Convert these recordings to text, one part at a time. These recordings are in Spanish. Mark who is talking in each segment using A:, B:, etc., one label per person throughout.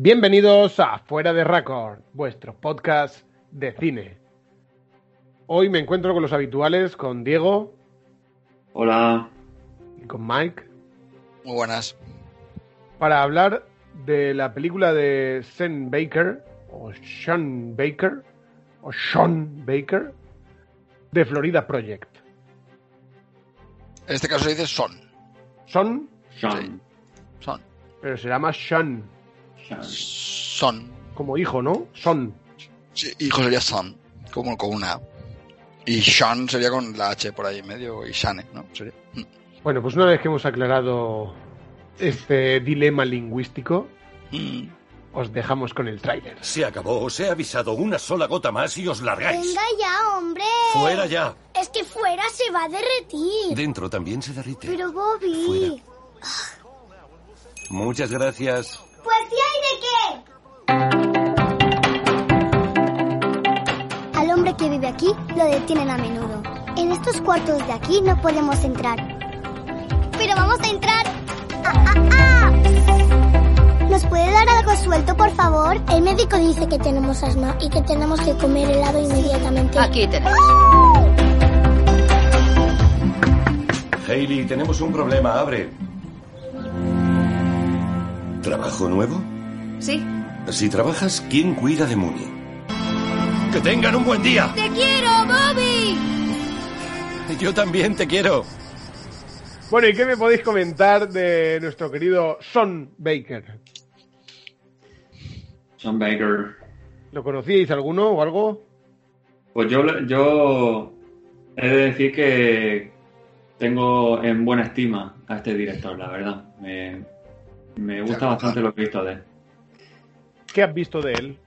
A: Bienvenidos a Fuera de Record, vuestro podcast de cine. Hoy me encuentro con los habituales, con Diego
B: Hola.
A: y con Mike,
C: Muy buenas.
A: para hablar de la película de Sean Baker, o Sean Baker, o Sean Baker, de Florida Project.
C: En este caso se dice son.
A: Son,
B: Sean.
C: Son.
A: pero se llama Sean,
B: Sean.
C: Son.
A: como hijo, ¿no? Son.
C: Sí, hijo sería son. Como con una. Y Sean sería con la H por ahí en medio. Y Shane, ¿no? Sería. Mm.
A: Bueno, pues una vez que hemos aclarado este dilema lingüístico,
C: Mm.
A: os dejamos con el tráiler.
D: Se acabó, os he avisado una sola gota más y os largáis.
E: Venga ya, hombre.
D: Fuera ya.
E: Es que fuera se va a derretir.
D: Dentro también se derrite.
E: Pero Bobby.
D: Muchas gracias.
E: Pues de qué. Al hombre que vive aquí lo detienen a menudo. En estos cuartos de aquí no podemos entrar. Pero vamos a entrar. ¡Ah, ah, ah! ¿Nos puede dar algo suelto, por favor? El médico dice que tenemos asma y que tenemos que comer helado inmediatamente.
F: Aquí tenés.
D: Hailey, tenemos un problema. Abre. ¿Trabajo nuevo?
F: Sí.
D: Si trabajas, ¿quién cuida de Mooney? ¡Que tengan un buen día!
E: ¡Te quiero, Bobby!
D: Yo también te quiero.
A: Bueno, ¿y qué me podéis comentar de nuestro querido Son Baker?
B: Sean Baker.
A: ¿Lo conocíais alguno o algo?
B: Pues yo, yo he de decir que tengo en buena estima a este director, la verdad. Me, me gusta bastante lo que he visto de él.
A: ¿Qué has visto de él?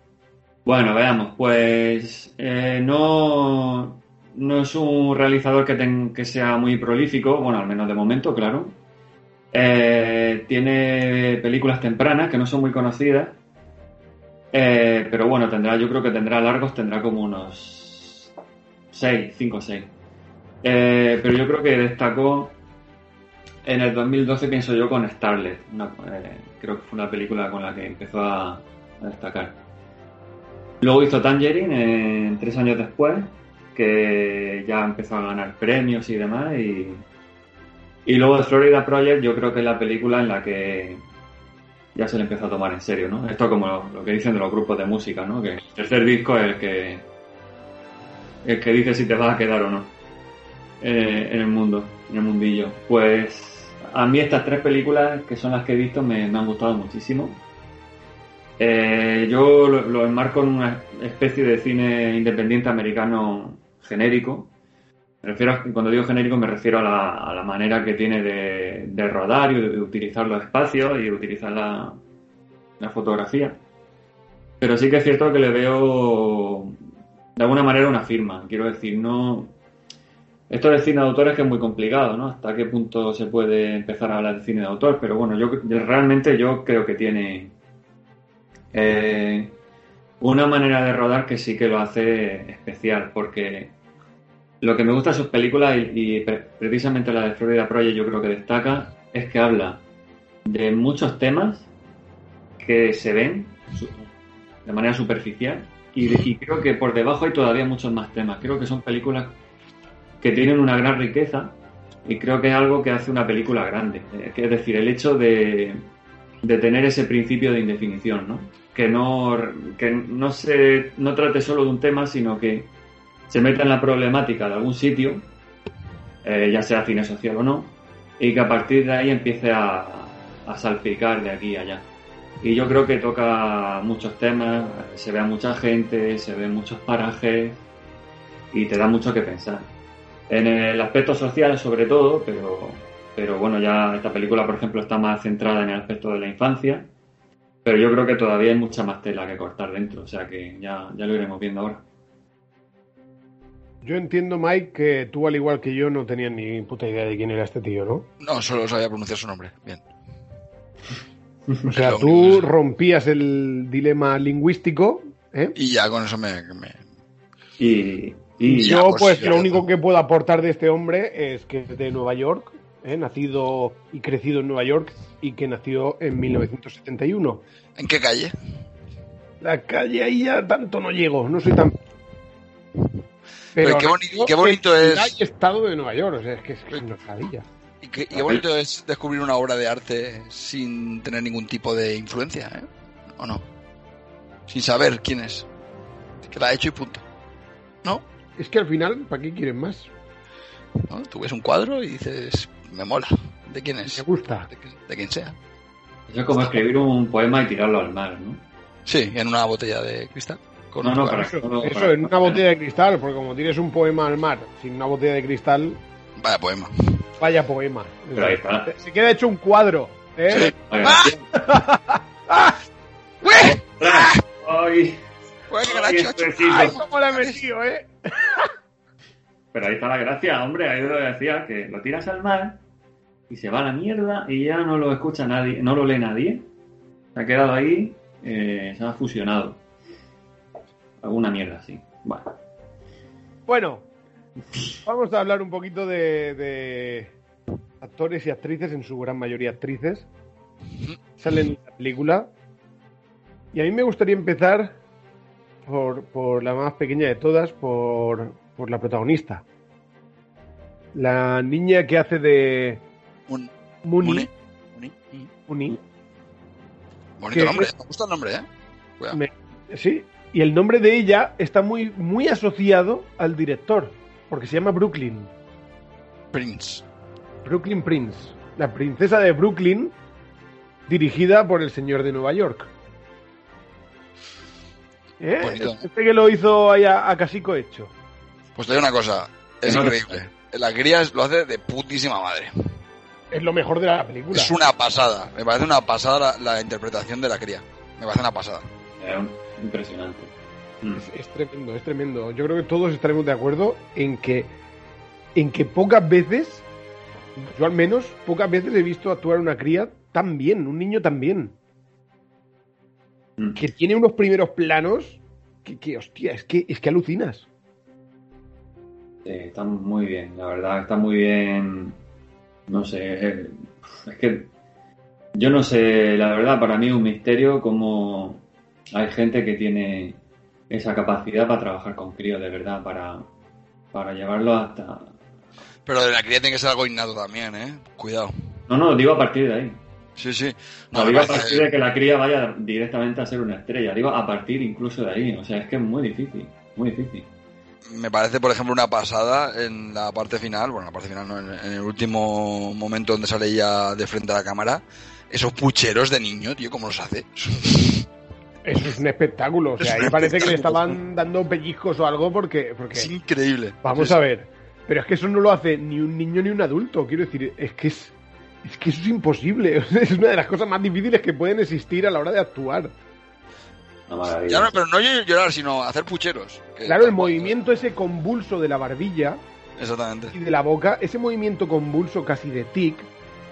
B: Bueno, veamos, pues eh, no, no es un realizador que, ten- que sea muy prolífico, bueno, al menos de momento, claro. Eh, tiene películas tempranas que no son muy conocidas, eh, pero bueno, tendrá, yo creo que tendrá largos, tendrá como unos 6, 5 o 6. pero yo creo que destacó en el 2012, pienso yo, con Starlet. Creo que fue una película con la que empezó a- a destacar. Luego hizo Tangerine eh, tres años después, que ya empezó a ganar premios y demás. Y, y luego Florida Project, yo creo que es la película en la que ya se le empezó a tomar en serio, ¿no? Esto como lo, que dicen de los grupos de música, ¿no? Que el tercer disco es el que, el que dice si te vas a quedar o no eh, en el mundo, en el mundillo. Pues a mí estas tres películas, que son las que he visto, me han gustado muchísimo. Eh, yo lo, lo enmarco en una especie de cine independiente americano genérico. Me refiero a- cuando digo genérico me refiero a la, la manera que tiene de, rodar y de, utilizar los espacios y utilizar la, la fotografía. Pero sí que es cierto que le veo de alguna manera una firma. Quiero decir, no. Esto de cine de autor es que es muy complicado, ¿no? Hasta qué punto se puede empezar a hablar de cine de autor, pero bueno, yo realmente yo creo que tiene eh, una manera de rodar que sí que lo hace especial, porque lo que me gusta de sus películas y, y pre- precisamente la de Florida Project yo creo que destaca es que habla de muchos temas que se ven de manera superficial y, y creo que por debajo hay todavía muchos más temas. Creo que son películas que tienen una gran riqueza y creo que es algo que hace una película grande. Eh, es decir, el hecho de, de tener ese principio de indefinición, ¿no? Que no, que no se no trate solo de un tema, sino que se meta en la problemática de algún sitio, eh, ya sea cine social o no, y que a partir de ahí empiece a, a salpicar de aquí a allá. Y yo creo que toca muchos temas, se ve a mucha gente, se ve muchos parajes y te da mucho que pensar. En el aspecto social sobre todo, pero, pero bueno, ya esta película por ejemplo está más centrada en el aspecto de la infancia, pero yo creo que todavía hay mucha más tela que cortar dentro, o sea que ya, ya lo iremos viendo ahora.
A: Yo entiendo, Mike, que tú, al igual que yo, no tenías ni puta idea de quién era este tío, ¿no?
C: No, solo sabía pronunciar su nombre. Bien.
A: O sea, tú rompías el dilema lingüístico, ¿eh?
C: Y ya con eso me. me-
B: Y, y
C: Ya,
A: yo,
C: pues,
A: pues,
C: ya
A: lo único que puedo aportar de este hombre es que es de Nueva York, ¿eh? nacido y crecido en Nueva York y que nació en 1971.
C: ¿En qué calle?
A: La calle ahí ya tanto no llego, no soy tan...
C: Pero qué boni-
A: nació
C: qué bonito es-
A: y estado de Nueva York, o sea, es que es, que es una maravilla.
C: Y qué, y qué bonito es descubrir una obra de arte sin tener ningún tipo de influencia, ¿eh? ¿O no? Sin saber quién es. Que la ha hecho y punto. ¿No?
A: Es que al final, ¿para qué quieren más?
C: ¿No? Tú ves un cuadro y dices, me mola. ¿De quién
A: Me
C: es?
A: gusta.
C: De, de quien sea.
B: eso es como escribir un poema y tirarlo al mar, ¿no?
C: Sí, en una botella de cristal. Con
B: No, no, para-
A: Eso,
B: no,
A: eso
B: para-
A: en una botella de cristal, porque como tienes un poema al mar sin una botella de cristal,
C: Vaya poema.
A: vaya poema.
B: Pero ahí está.
A: Se- queda hecho un cuadro, ¿eh?
C: Sí.
B: Vaya,
C: ¡Ué!
B: Ay,
C: ¡Ué, qué
B: Ay,
C: garacho!
B: es preciso.
A: ¡Ay, cómo la he metido, eh!
B: Pero ahí está la gracia, hombre, ahí lo decía, que lo tiras al mar y se va a la mierda y ya no lo escucha nadie, no lo lee nadie. Se ha quedado ahí, eh, se ha fusionado. Alguna mierda así. Bueno,
A: Bueno, vamos a hablar un poquito de, de actores y actrices, en su gran mayoría actrices. Salen en la película. Y a mí me gustaría empezar por, por la más pequeña de todas, por, por la protagonista. La niña que hace de
C: Un,
A: Muni.
C: Muni. Muni.
A: Muni.
C: Bonito nombre, me gusta el nombre, ¿eh?
A: Me- sí, y el nombre de ella está muy, muy asociado al director, porque se llama Brooklyn.
C: Prince.
A: Brooklyn Prince, la princesa de Brooklyn, dirigida por el señor de Nueva York. ¿Eh? Este que lo hizo ahí a, a Casico hecho.
C: Pues te digo una cosa, es
B: No te-
C: increíble. La cría es- lo hace de putísima madre.
A: Es lo mejor de la película.
C: Es una pasada. Me parece una pasada la, la interpretación de la cría. Me parece una pasada.
B: era impresionante. Mm.
A: Es, es tremendo, es tremendo. Yo creo que todos estaremos de acuerdo en que, en que pocas veces, yo al menos, pocas veces he visto actuar una cría tan bien, un niño tan bien.
B: Mm.
A: Que tiene unos primeros planos que, que, hostia, es que, es que alucinas.
B: Sí, está muy bien, la verdad, está muy bien. No sé, eh, es que yo no sé, la verdad, para mí es un misterio cómo hay gente que tiene esa capacidad para trabajar con críos, de verdad, para, para llevarlo hasta.
C: Pero de la cría tiene que ser algo innato también, ¿eh? Cuidado.
B: No, no, digo a partir de ahí.
C: Sí, sí.
B: No, digo a partir de que la cría vaya directamente a ser una estrella. Digo a partir incluso de ahí. O sea, es que es muy difícil, muy difícil.
C: Me parece, por ejemplo, una pasada en la parte final, bueno, en la parte final no, en, en el último momento donde sale ella de frente a la cámara, esos pucheros de niño, tío, ¿cómo los hace?
A: Eso es un espectáculo. O sea,
C: Es
A: ahí parece que le estaban dando pellizcos o algo porque, porque
C: Es increíble.
A: Vamos
C: Sí,
A: a ver. Pero es que eso no lo hace ni un niño ni un adulto. Quiero decir, es que es, es que eso es imposible. Es una de las cosas más difíciles que pueden existir a la hora de actuar.
C: Ya no, pero no llorar, sino hacer pucheros.
A: Claro, el movimiento ese convulso de la barbilla
C: Exactamente.
A: y de la boca, ese movimiento convulso casi de tic,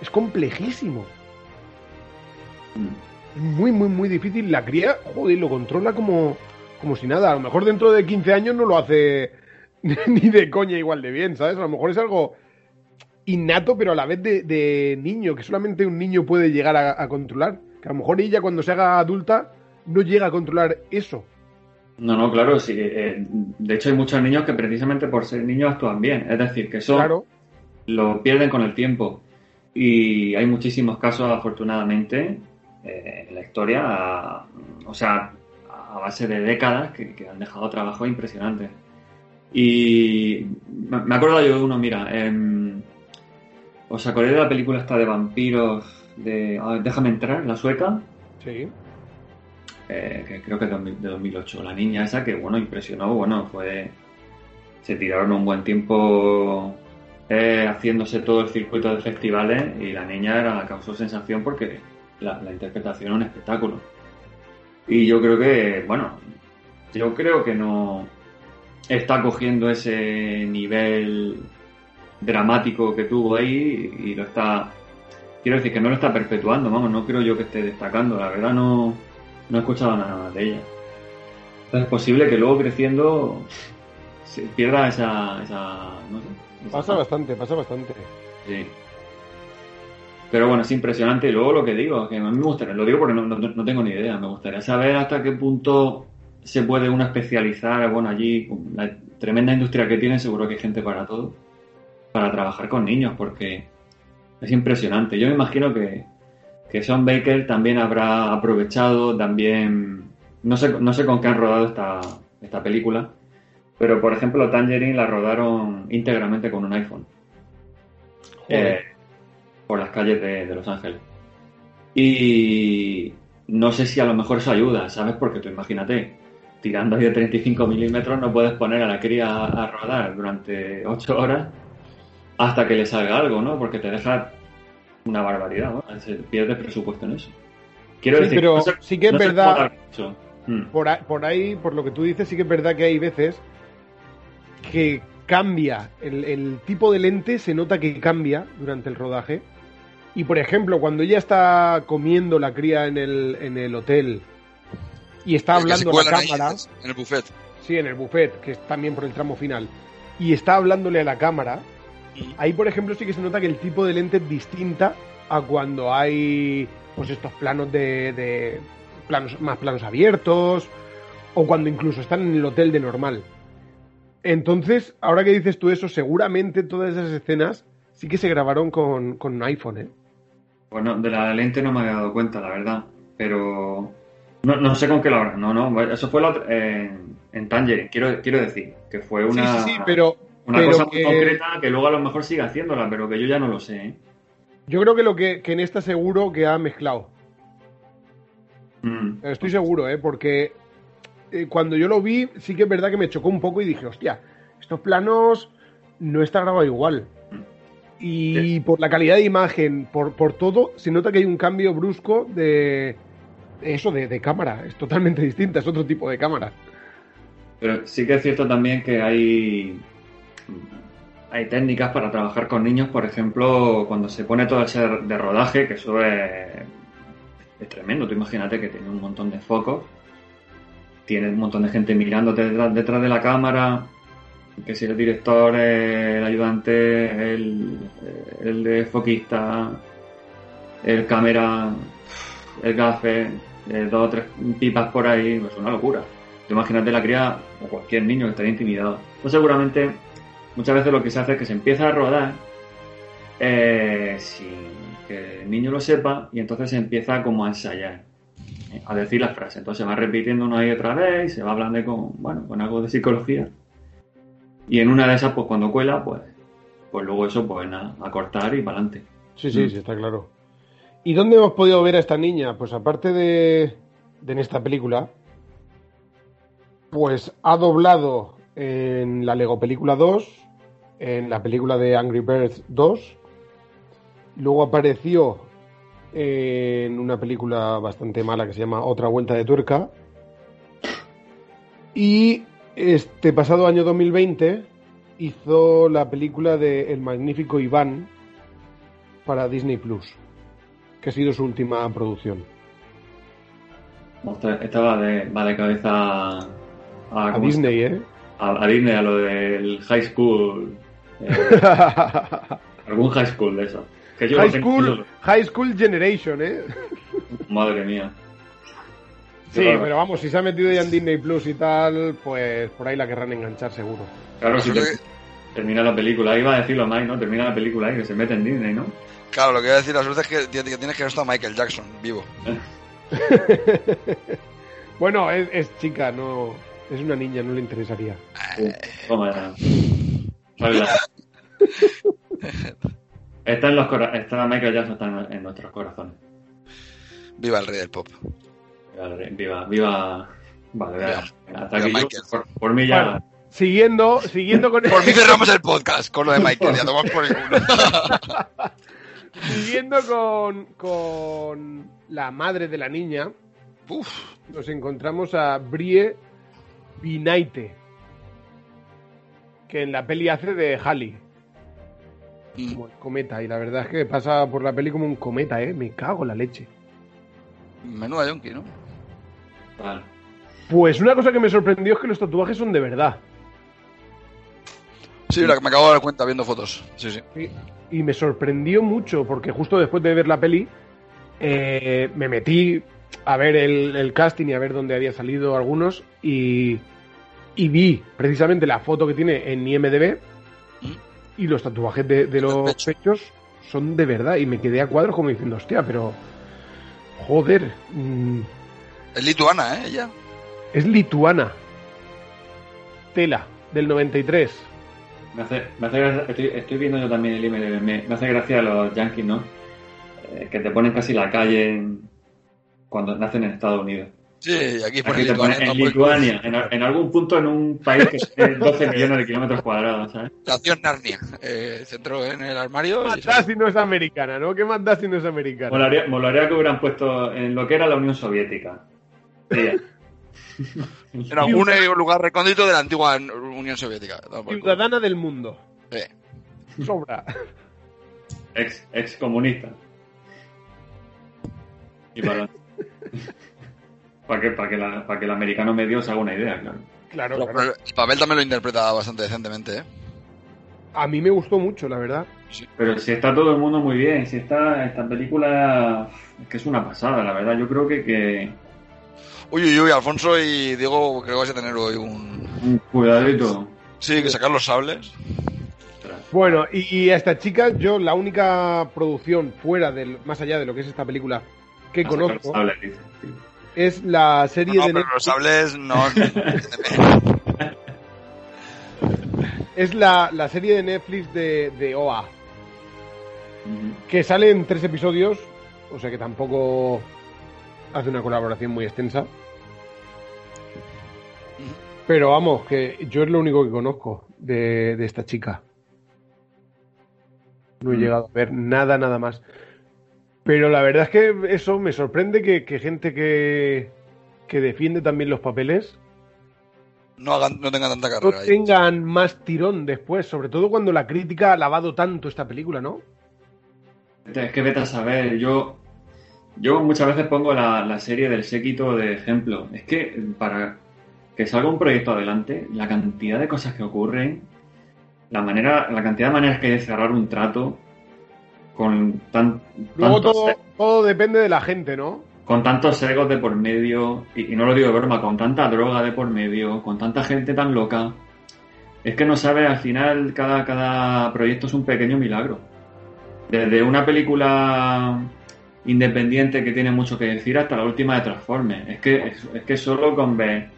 A: es complejísimo.
B: Mm.
A: Es muy, muy, muy difícil. La cría, joder, lo controla como, como si nada. A lo mejor dentro de 15 años no lo hace ni de coña igual de bien, ¿sabes? A lo mejor es algo innato, pero a la vez de, de niño, que solamente un niño puede llegar a, a controlar. Que a lo mejor ella cuando se haga adulta no llega a controlar eso.
B: No, no, claro, sí. eh, de hecho, hay muchos niños que precisamente por ser niños actúan bien. Es decir, que eso
A: Claro,
B: lo pierden con el tiempo. Y hay muchísimos casos, afortunadamente, eh, en la historia, a- o sea, a base de décadas, que, que han dejado trabajos impresionantes. Y me acuerdo yo de uno, mira, em, ¿os acordáis de la película esta de vampiros de ah, Déjame entrar, la sueca?
A: Sí.
B: Eh, que creo que es de 2000 de 2008. La niña esa que, bueno, impresionó, bueno, fue... Se tiraron un buen tiempo eh, haciéndose todo el circuito de festivales y la niña era causó sensación porque la, la interpretación es un espectáculo. Y yo creo que, bueno, yo creo que no está cogiendo ese nivel dramático que tuvo ahí y lo está quiero decir que no lo está perpetuando vamos no creo yo que esté destacando la verdad no no he escuchado nada más de ella Entonces es posible que luego creciendo se pierda esa, esa no sé esa
A: Pasa bastante, pasa bastante.
B: Sí. Pero bueno, es impresionante. Y luego lo que digo, que a mí me gustaría, lo digo porque no, no- no tengo ni idea, me gustaría saber hasta qué punto se puede uno especializar. Bueno, allí, con la tremenda industria que tiene, seguro que hay gente para todo, para trabajar con niños, porque es impresionante. Yo me imagino que, que Sean Baker también habrá aprovechado, también, no sé, no sé con qué han rodado esta, esta película, pero por ejemplo, Tangerine la rodaron íntegramente con un iPhone. Eh, por las calles de, de Los Ángeles. Y no sé si a lo mejor eso ayuda, ¿sabes? Porque tú imagínate, tirando ahí de 35 milímetros no puedes poner a la cría a, a rodar durante 8 horas hasta que le salga algo, ¿no? Porque te deja una barbaridad, ¿no? Se pierde presupuesto en eso. Quiero
A: Sí,
B: decir,
A: pero
B: no se-
A: sí que es
B: no
A: verdad-
B: puede dar mucho. Mm.
A: Por ahí, por ahí, por lo que tú dices, sí que es verdad que hay veces que cambia. El, el tipo de lente se nota que cambia durante el rodaje. Y por ejemplo, cuando ella está comiendo la cría en el, en el hotel y está hablando a la cámara,
C: en el buffet.
A: sí, en el buffet, que es también por el tramo final, y está hablándole a la cámara, ahí por ejemplo sí que se nota que el tipo de lente es distinta a cuando hay pues estos planos de, de planos más planos abiertos o cuando incluso están en el hotel de normal. Entonces, ahora que dices tú eso, seguramente todas esas escenas sí que se grabaron con, con un iPhone, ¿eh?
B: Bueno, de la lente no me había dado cuenta, la verdad. Pero no, no sé con qué la hora. No, no, eso fue la otra- en, en Tangerine. Quiero, quiero decir que fue una,
A: sí, sí, sí, pero,
B: una cosa muy
A: que-
B: concreta que luego a lo mejor sigue haciéndola, pero que yo ya no lo sé. ¿eh?
A: yo creo que lo que, que en esta seguro que ha mezclado.
B: Mm.
A: Estoy seguro, ¿eh? Porque eh, cuando yo lo vi, sí que es verdad que me chocó un poco y dije, hostia, estos planos no está grabado igual. Y por la calidad de imagen, por, por todo, se nota que hay un cambio brusco de de eso, de, de cámara. Es totalmente distinta, es otro tipo de cámara.
B: Pero sí que es cierto también que hay, hay técnicas para trabajar con niños, por ejemplo, cuando se pone todo el set de rodaje, que eso es, es tremendo. Tú imagínate que tiene un montón de focos, tiene un montón de gente mirándote detrás, de la cámara, que si el director, el ayudante, el, el de foquista, el cámara, el gafe, eh, dos o tres pipas por ahí, pues es una locura. Tú imagínate la cría o cualquier niño que estaría intimidado. Pues seguramente muchas veces lo que se hace es que se empieza a rodar eh, sin que el niño lo sepa y entonces se empieza como a ensayar, eh, a decir las frases. Entonces se va repitiendo una y otra vez y se va hablando con, bueno, con algo de psicología. Y en una de esas, pues cuando cuela, pues, pues luego eso, pues a cortar y para adelante.
A: Sí, sí, sí, está claro. ¿Y dónde hemos podido ver a esta niña? Pues aparte de, de en esta película, pues ha doblado en la Lego Película 2, en la película de Angry Birds 2, luego apareció en una película bastante mala que se llama Otra Vuelta de Tuerca, y este pasado año 2020 hizo la película de El Magnífico Iván para Disney Plus, que ha sido su última producción.
B: Ostras, Esta va de, va de cabeza a,
A: A
B: ¿cómo se-
A: Disney, ¿eh?
B: a, a Disney, a lo del high school. Eh, algún high school de eso. Que yo
A: High School, High School Generation, ¿eh?
B: Madre mía.
A: Sí,
B: Claro.
A: pero vamos, si se ha metido ya en Disney Plus y tal, pues por ahí la querrán enganchar seguro.
B: Claro, si termina la película, iba a decirlo más, ¿no? Termina la película ahí, que se mete en Disney, ¿no?
C: Claro, lo que voy a decir, la suerte es que, que tienes que ver esto a Michael Jackson, vivo.
A: Bueno, es, es chica, no es una niña, no le interesaría.
B: Toma ya. Vale, la- Está en los cora- está Michael Jackson está en, en nuestros corazones.
C: Viva el rey del pop.
B: Viva, viva. Vale,
C: Viva.
B: hasta
C: Viva
B: aquí yo, por, por mí ya.
A: Bueno. Siguiendo, siguiendo con
C: Por mí cerramos el podcast con lo de Michael. Ya tomamos por el culo.
A: siguiendo con, con la madre de la niña,
C: Uf,
A: nos encontramos a Brie Binaite, que en la peli hace de Halley,
C: mm,
A: como el cometa, y la verdad es que pasa por la peli como un cometa, ¿eh? Me cago en la leche.
C: menuda yonki, ¿no?
B: Vale.
A: Pues una cosa que me sorprendió es que los tatuajes son de verdad.
C: Sí, la que me acabo de dar cuenta viendo fotos. Sí, sí.
A: Y me sorprendió mucho porque justo después de ver la peli eh, me metí a ver el, el casting y a ver dónde había salido algunos y, y vi precisamente la foto que tiene en IMDB y los tatuajes de, de los
C: pecho.
A: pechos son de verdad y me quedé a cuadros como diciendo, hostia, pero joder, mm,
C: Es lituana, ¿eh? Ella.
A: es lituana. Tela, del 93.
B: Me hace, me hace gracia, estoy, estoy viendo yo también el IMDb, me, me hace gracia los yankees, ¿no? Eh, que te ponen casi la calle en- cuando nacen en Estados Unidos.
C: Sí, y aquí pone
B: Aquí ponen
C: Lituania.
B: en Lituania, en, en algún punto en un país que tiene 12 millones de kilómetros cuadrados, ¿sabes?
C: Estación Narnia. Eh, centro en el armario.
A: ¿Qué más da si no es americana, no? ¿Qué más da si no es americana?
B: Molaría, molaría que hubieran puesto en lo que era la Unión Soviética. Sí.
C: En algún eh, lugar recóndito de la antigua Unión Soviética. Por.
A: Ciudadana del mundo.
C: Sí.
A: Sobra.
B: Ex, ex comunista. Y para, para, que, para, que la- para que el americano medio se haga una idea, claro.
A: Claro,
C: Pero-
A: claro.
C: pero el papel también lo interpreta bastante decentemente, ¿eh?
A: A mí me gustó mucho, la verdad.
B: Pero si está todo el mundo muy bien, si está esta película es que es una pasada, la verdad. Yo creo que, que
C: Uy, uy, uy, Alfonso y Diego, creo que vais a tener hoy un.
B: un cuidadito.
C: Sí, que sacar los sables.
A: Bueno, y, y a esta chica, yo la única producción fuera del, más allá de lo que es esta película que
B: A sacar
A: conozco
B: sí.
A: Es la serie
C: No,
A: de
C: pero los
A: Netflix,
C: sables no.
A: es la, la serie de Netflix de, de OA, que sale en tres episodios, o sea que tampoco hace una colaboración muy extensa. Pero vamos, que yo es lo único que conozco de, de esta chica. No he
B: Mm.
A: llegado a ver nada, nada más. Pero la verdad es que eso me sorprende que, que gente que, que defiende también los papeles
C: No, hagan, no tengan tanta
A: no
C: carrera ahí.
A: tengan más tirón después, sobre todo cuando la crítica ha alabado tanto esta película, ¿no?
B: Es que vete a saber, yo, yo muchas veces pongo la, la serie del séquito de ejemplo. Es que para que salga un proyecto adelante, la cantidad de cosas que ocurren, la manera, la cantidad de maneras que hay de cerrar un trato con tan,
A: Luego todo, todo depende de la gente, ¿no?
B: con tantos egos de por medio, y, y no lo digo de broma, con tanta droga de por medio, con tanta gente tan loca. Es que no sabes, al final cada, cada proyecto es un pequeño milagro. Desde una película independiente que tiene mucho que decir hasta la última de Transformers. Es que, es, es que solo con ver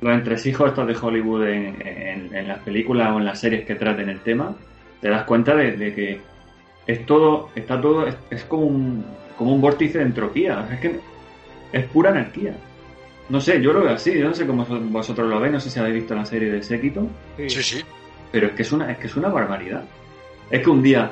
B: los entresijos estos de Hollywood en, en- en las películas o en las series que traten el tema, te das cuenta de, de que es todo, está todo, es, es como un, como un vórtice de entropía. Es que es pura anarquía. No sé, yo lo veo así, yo no sé cómo vosotros lo veis, no sé si habéis visto la serie de Séquito.
C: Sí, sí.
B: Pero es que es una, es que es una barbaridad. Es que un día,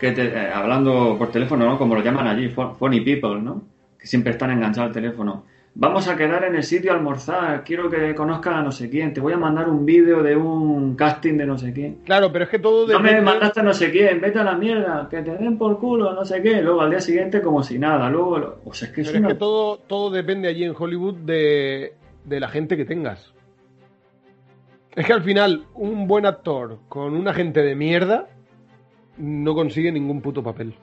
B: que te- eh, hablando por teléfono, ¿no? Como lo llaman allí, funny people, ¿no? Que siempre están enganchados al teléfono. Vamos a quedar en el sitio a almorzar, quiero que conozcas a no sé quién, te voy a mandar un vídeo de un casting de no sé quién.
A: Claro, pero es que todo
B: No me mandaste a no sé quién, vete a la mierda, que te den por culo, no sé qué. Luego al día siguiente como si nada, luego... lo- O sea, es que es
A: Pero es
B: una...
A: que todo, todo depende allí en Hollywood de, de la gente que tengas. Es que al final, un buen actor con una gente de mierda no consigue ningún puto papel.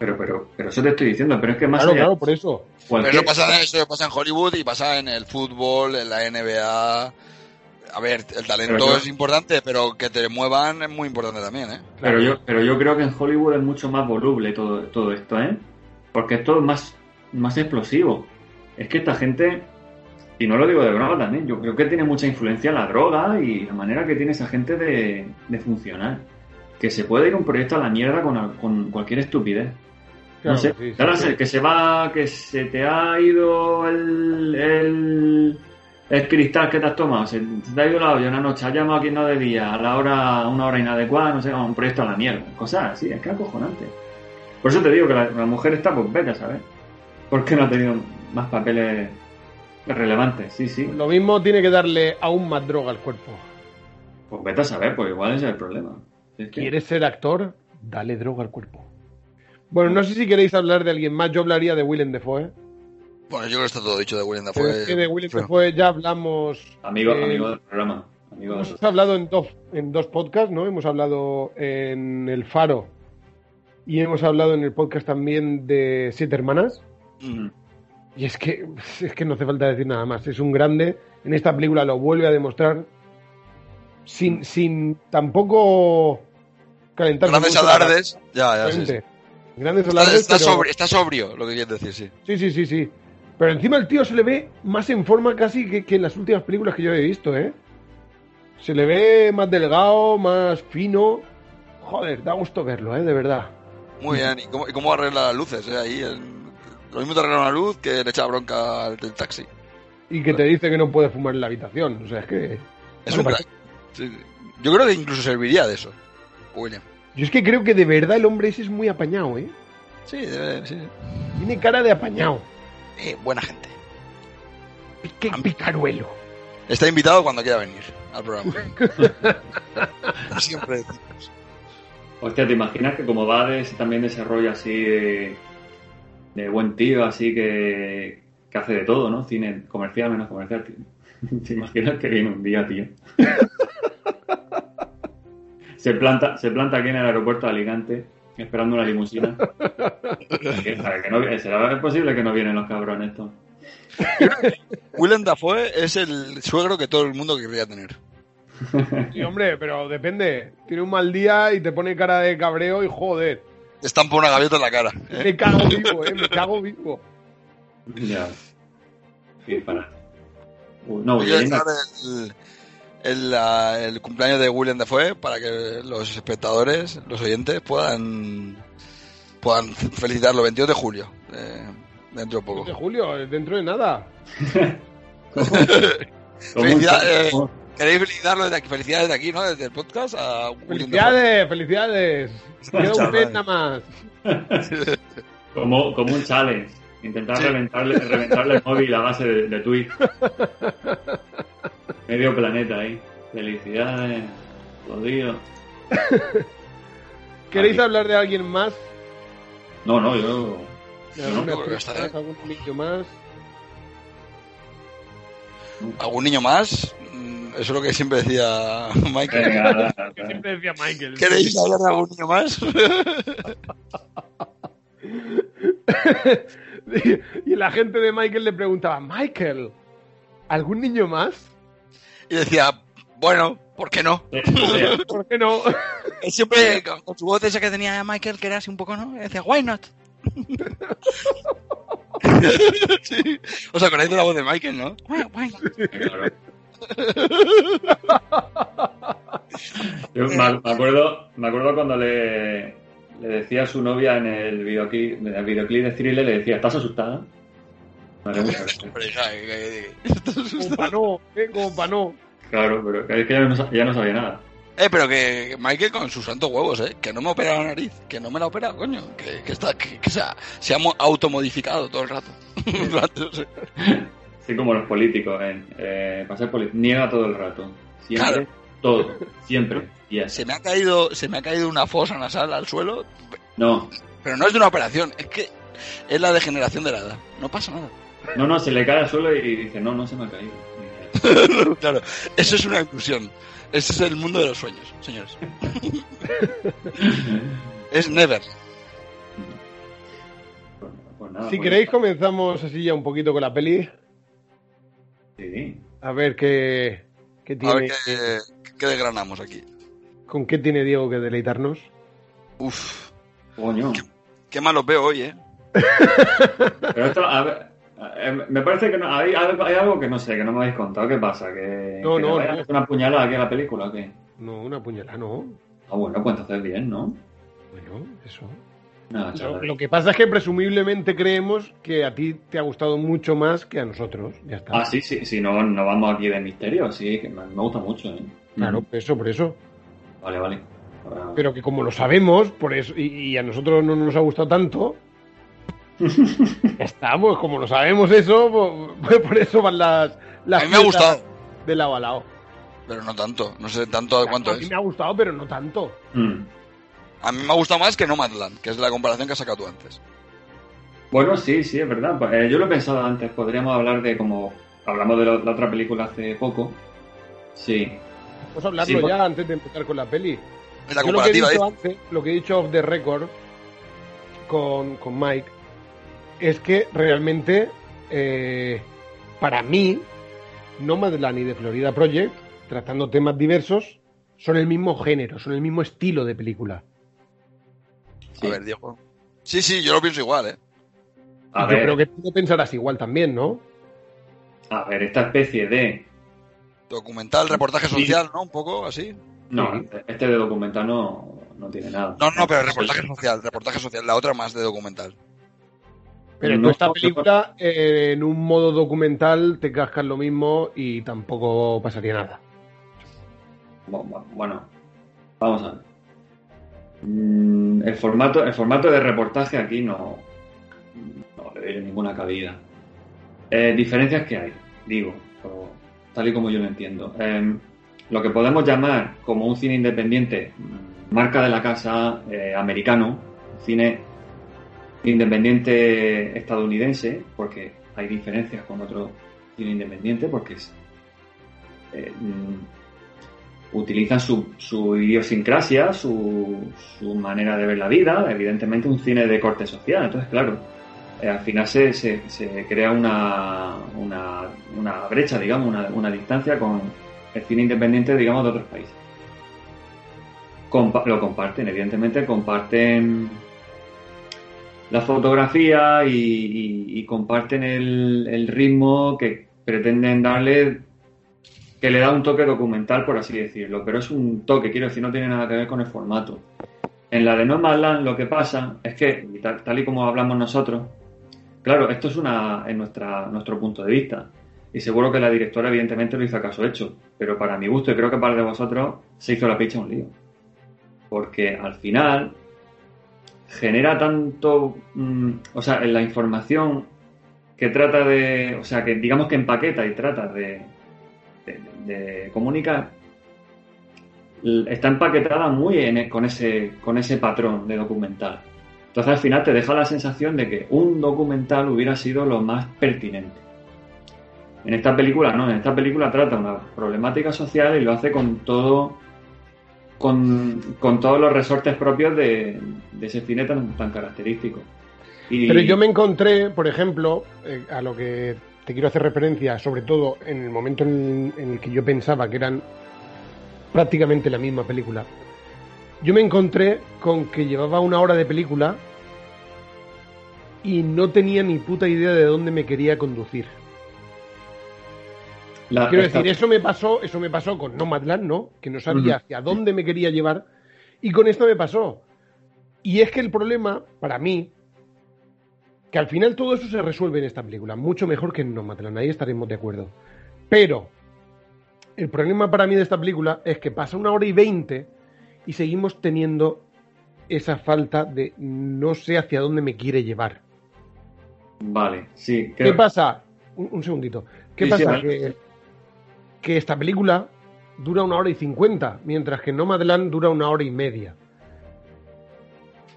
B: Pero, pero, pero eso te estoy diciendo, pero es que más
A: Claro,
B: allá...
A: claro, por eso.
C: Pero pasa, eso pasa en Hollywood y pasa en el fútbol, en la NBA. A ver, el talento
B: yo-
C: es importante, pero que te muevan es muy importante también, ¿eh?
B: Pero yo, pero yo creo que en Hollywood es mucho más voluble todo, todo esto, ¿eh? Porque es todo más, más explosivo. Es que esta gente, y no lo digo de broma también, yo creo que tiene mucha influencia la droga y la manera que tiene esa gente de, de funcionar. Que se puede ir un proyecto a la mierda con, con cualquier estupidez.
A: Claro,
B: no sé,
A: sí, sí,
B: claro,
A: sí.
B: sé que se va, que se te ha ido el, el, el cristal que te has tomado, se te ha ido la olla una noche, has llamado a quien no debía, a la hora, una hora inadecuada, no sé, un proyecto a la mierda, cosas así, es que es acojonante. Por eso te digo que la, la mujer está, pues vete a saber. ¿Por qué no ha tenido más papeles relevantes? Sí, sí.
A: Lo mismo tiene que darle aún más droga al cuerpo.
B: Pues vete a saber, pues igual ese es el problema. Es que-
A: ¿Quieres ser actor? Dale droga al cuerpo. Bueno, no sé si queréis hablar de alguien más. Yo hablaría de Willem Dafoe.
C: Bueno, yo creo que está todo dicho de Willem
A: Pero
C: Dafoe.
A: es que de Willem. Dafoe ya hablamos.
B: Amigo,
A: eh,
B: amigo del programa. Amigo del-
A: Hemos hablado en dos, en dos podcasts, ¿no? Hemos hablado en El Faro y hemos hablado en el podcast también de Siete Hermanas.
C: Mm.
A: Y es que, es que no hace falta decir nada más. Es un grande. En esta película lo vuelve a demostrar. Sin, sin tampoco calentar.
C: Grandes alardes. Ya, ya, sí, sí.
A: Grandes
C: Está,
A: alardes.
C: está
A: pero-
C: está sobrio, lo que quieres decir, sí.
A: Sí, sí, sí, sí. Pero encima el tío se le ve más en forma casi que, que en las últimas películas que yo he visto, ¿eh? Se le ve más delgado, más fino. Joder, da gusto verlo, ¿eh? De verdad.
C: Muy bien. ¿Y cómo, y cómo arregla las luces? eh? Ahí, en- lo mismo te arregla una luz que le echa bronca al del taxi.
A: Y que te dice que no puede fumar en la habitación. O sea, es que...
C: Es un crack. Sí. Yo creo que incluso serviría de eso, William.
A: Yo es que creo que de verdad el hombre ese es muy apañado, ¿eh?
C: Sí, debe- sí.
A: Tiene cara de apañado.
C: Eh, buena gente.
A: Qué picaruelo.
C: Está invitado cuando quiera venir al programa. Siempre decimos.
B: Hostia, ¿te imaginas que como va de ese, también de ese rollo así de, de buen tío, así que, que hace de todo, ¿no? Cine comercial, menos comercial. tío? ¿Te imaginas que viene un día, tío? Se, planta, se planta aquí en el aeropuerto de Alicante esperando una limusina. Que, ¿sabe? que no, ¿Será posible que no vienen los cabrones estos?
C: Willem Dafoe es el suegro que todo el mundo querría tener.
A: Sí, hombre, pero depende. Tiene un mal día y te pone cara de cabreo y joder.
C: Te estampa una gaviota en la cara. ¿eh?
A: Me cago vivo, ¿eh? Me cago vivo.
B: Ya. Qué disparate. Uy, no,
C: Voy a dejar el, el, la- el cumpleaños de Willem Dafoe para que los espectadores, los oyentes, puedan puedan felicitarlo 22 de julio. eh, dentro de poco.
A: De julio, dentro de nada.
B: como un-
C: Felicidad, eh, ¿Queréis felicitarlo desde aquí? Felicidades de aquí, ¿no? Desde el podcast a
A: Felicidades, felicidades. Queda mes nada más.
B: Como, como un challenge. Intentar reventarle, reventarle el móvil a base de, de tweets. Medio planeta ahí. Felicidades, jodido.
A: ¿Queréis
B: Aquí.
A: hablar de alguien más?
B: No, no, yo.
A: ¿De
B: Yo
A: alguna
C: no, creo que
A: más, algún niño más?
C: ¿Algún niño más? Mm, Eso es lo que siempre decía Michael.
B: Venga, dale.
A: Siempre decía Michael.
C: ¿Queréis hablar de algún niño más?
A: y la gente de Michael le preguntaba, Michael, ¿algún niño más?
C: Y decía, bueno, ¿por qué no?
B: Eh,
A: ¿Por qué no?
C: Él siempre, con, con su voz esa que tenía Michael, que era así un poco, ¿no? Y decía, why not? sí. ¿Os acordáis de la voz de Michael, no? Why, why not?
B: claro. Yo me, me acuerdo, me acuerdo cuando le, le decía a su novia en el videoclip, en el videoclip de Thriller, le decía, ¿estás asustada? Me hace mucha gracia.
C: Hombre, hija, que- que-
A: Como pa' no, ¿eh?
B: Claro, pero es que ya no, ya no sabía nada.
C: Eh, pero que Michael con sus santos huevos, ¿eh? Que no me ha operado la nariz, que no me la ha operado, coño. Que, que está, que, que se, ha, se ha automodificado todo el rato.
B: Así como los políticos, ¿eh? eh para ser político, niega todo el rato. Siempre,
C: Claro.
B: todo, siempre. Y así.
C: se me ha caído, se me ha caído una fosa nasal al suelo,
B: No,
C: pero no es de una operación, es que es la degeneración de la edad. No pasa nada.
B: No, no, se le cae al suelo y dice, no, no se me ha caído.
C: Claro, eso es una inclusión. Ese es el mundo de los sueños, señores. es never.
B: Pues, pues nada,
A: Si
B: pues-
A: queréis comenzamos así ya un poquito con la peli.
B: Sí.
A: A ver qué, qué
C: A
A: tiene,
C: ver qué, qué desgranamos aquí.
A: con qué tiene Diego que deleitarnos.
C: Uf,
B: Coño.
C: qué malo veo hoy, ¿eh?
B: Pero esto, a ver, eh, me parece que no, hay, algo, hay algo que no sé, que no me habéis contado. ¿Qué pasa? ¿Que,
A: No,
B: que una puñalada aquí a la película o qué?
A: No, una puñalada, no.
B: Ah, bueno, pues entonces bien, ¿no?
A: Bueno, eso.
B: No,
A: Lo, lo que pasa es que presumiblemente creemos que a ti te ha gustado mucho más que a nosotros. Ya está.
B: Ah, sí, sí, sí, no, no vamos aquí de misterio, sí, que me, me gusta mucho. ¿eh?
A: Claro, por eso, por eso.
B: Vale, vale. Ahora-
A: Pero que como lo sabemos, por eso, y, y a nosotros no nos ha gustado tanto. pues como lo sabemos eso, pues, por eso van las, las
C: A mí me ha gustado,
A: de lado a lado.
C: pero no tanto. No sé tanto de cuánto
A: a mí
C: es.
A: me ha gustado, pero no tanto.
B: Mm.
C: A mí me ha gustado más que Nomadland, que es la comparación que has sacado tú antes.
B: Bueno, sí, sí, es verdad. Pues, eh, yo lo he pensado antes, podríamos hablar de como hablamos de la otra película hace poco. Sí.
A: Vamos a hablarlo
B: Sí,
A: ya antes de empezar con la peli.
C: Es la
A: Yo lo que he
C: comparativa,
A: dicho
C: ¿eh?
A: antes, lo que he dicho off the record con, con Mike, es que realmente, eh, para mí, Nomadland y The Florida Project, tratando temas diversos, son el mismo género, son el mismo estilo de película.
B: sí.
C: A ver, Diego. Sí, sí, yo lo pienso igual, ¿eh?
B: A
A: Yo
B: ver,
A: creo que tú pensarás igual también, ¿no?
B: a ver, esta especie de.
C: Documental, reportaje
B: Sí.
C: social, ¿no? Un poco así.
B: No,
A: Sí.
B: este de documental no, no tiene nada.
C: No, no, pero reportaje social, reportaje social. La otra más de documental.
A: Pero en
B: No,
A: esta película, eh, en un modo documental, te cascas lo mismo y tampoco pasaría nada.
B: Bueno, vamos a ver. Mm, El formato, el formato de reportaje aquí no, no le doy ninguna cabida. Eh, diferencias que hay, digo, tal y como yo lo entiendo. Eh, lo que podemos llamar como un cine independiente, marca de la casa eh, americano, cine independiente estadounidense, porque hay diferencias con otro cine independiente, porque eh, mm, utilizan su, idiosincrasia, su, su manera de ver la vida, evidentemente un cine de corte social. Entonces, claro, eh, al final se, se, se crea una, una, una brecha, digamos, una, distancia con el cine independiente, digamos, de otros países. Lo comparten, evidentemente, comparten la fotografía y, comparten el, ritmo que pretenden darle que le da un toque documental, por así decirlo, pero es un toque, quiero decir, no tiene nada que ver con el formato. En la de Nomadland lo que pasa es que, tal, y como hablamos nosotros, claro, esto es una en nuestra, nuestro punto de vista, y seguro que la directora evidentemente lo hizo a caso hecho, pero para mi gusto, y creo que para de vosotros, se hizo la picha un lío. Porque al final genera tanto, mm, o sea, en la información que trata de, o sea, que digamos que empaqueta y trata de, de, de comunicar, está empaquetada muy e- con, ese, con ese patrón de documental. Entonces al final te deja la sensación de que un documental hubiera sido lo más pertinente. En esta película no, en esta película trata una problemática social y lo hace con todo, con, con todos los resortes propios de, de ese cine tan, característico.
A: Pero yo me encontré, por ejemplo, eh, a lo que te quiero hacer referencia, sobre todo en el momento en, en el que yo pensaba que eran prácticamente la misma película. Yo me encontré con que llevaba una hora de película y no tenía ni puta idea de dónde me quería conducir.
B: La-
A: Quiero
B: esta-
A: decir, eso me pasó, eso me pasó con Nomadland, ¿no? Que no sabía hacia dónde me quería llevar. Y con esto me pasó. Y es que el problema, para mí, que al final todo eso se resuelve en esta película, mucho mejor que en Nomadland, ahí estaremos de acuerdo. Pero el problema para mí de esta película es que pasa una hora y veinte y seguimos teniendo esa falta de no sé hacia dónde me quiere llevar.
B: Vale, sí.
A: ¿Qué pasa? Un, un segundito. ¿Qué
B: Sí, sí,
A: pasa?
B: vale.
A: que, que esta película dura una hora y cincuenta, mientras que Nomadland dura una hora y media.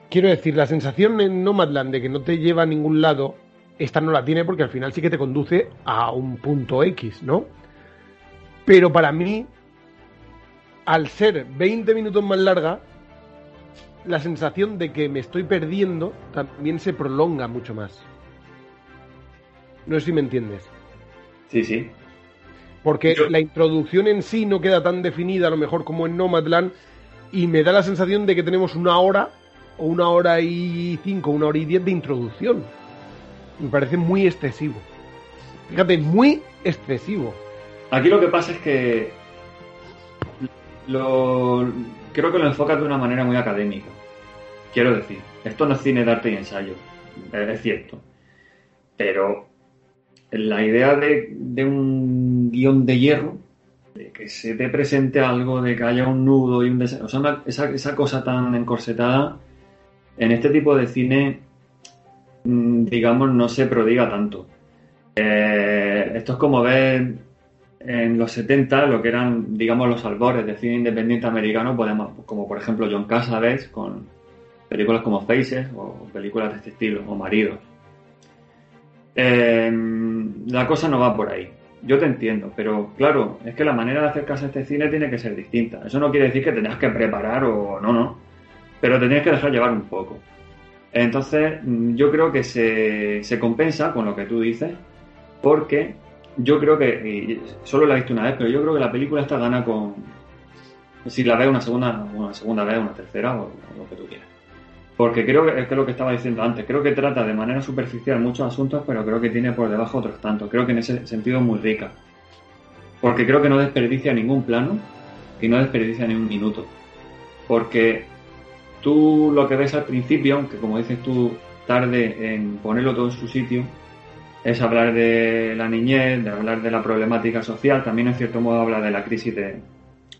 A: Quiero decir, la sensación en Nomadland de que no te lleva a ningún lado, esta no la tiene porque al final sí que te conduce a un punto X, ¿no? Pero para mí, al ser 20 minutos más larga, la sensación de que me estoy perdiendo también se prolonga mucho más. No sé si me entiendes.
B: Sí, sí.
A: Porque
B: Yo-
A: la introducción en sí no queda tan definida, a lo mejor como en Nomadland, y me da la sensación de que tenemos una hora, o una hora y cinco, una hora y diez de introducción. Me parece muy excesivo. Fíjate, muy excesivo.
B: Aquí lo que pasa es que lo, creo que lo enfocas de una manera muy académica. Quiero decir, esto no es cine de arte y ensayo, es es cierto. Pero la idea de, de un guion de hierro, de que se te presente algo, de que haya un nudo y un desa- O sea, una- esa, esa cosa tan encorsetada, en este tipo de cine, mm, digamos, no se prodiga tanto. Eh, esto es como ver en los 70 lo que eran, digamos, los albores del cine independiente americano, podemos, como por ejemplo John Cassavetes con películas como Faces o películas de este estilo, o Maridos. Eh, la cosa no va por ahí. Yo te entiendo, pero claro, es que la manera de acercarse a este cine tiene que ser distinta. Eso no quiere decir que tengas que preparar o no, no. Pero te tienes que dejar llevar un poco. Entonces, mm, yo creo que se, se compensa con lo que tú dices, porque yo creo que, y solo la he visto una vez, pero yo creo que la película está gana con, si la ves una segunda, una segunda vez, una tercera, o lo que tú quieras. Porque creo que es lo que estaba diciendo antes, creo que trata de manera superficial muchos asuntos, pero creo que tiene por debajo otros tantos. Creo que en ese sentido es muy rica. Porque creo que no desperdicia ningún plano y no desperdicia ni un minuto. Porque tú lo que ves al principio, aunque como dices tú, tarde en ponerlo todo en su sitio, es hablar de la niñez, de hablar de la problemática social, también en cierto modo habla de la crisis de-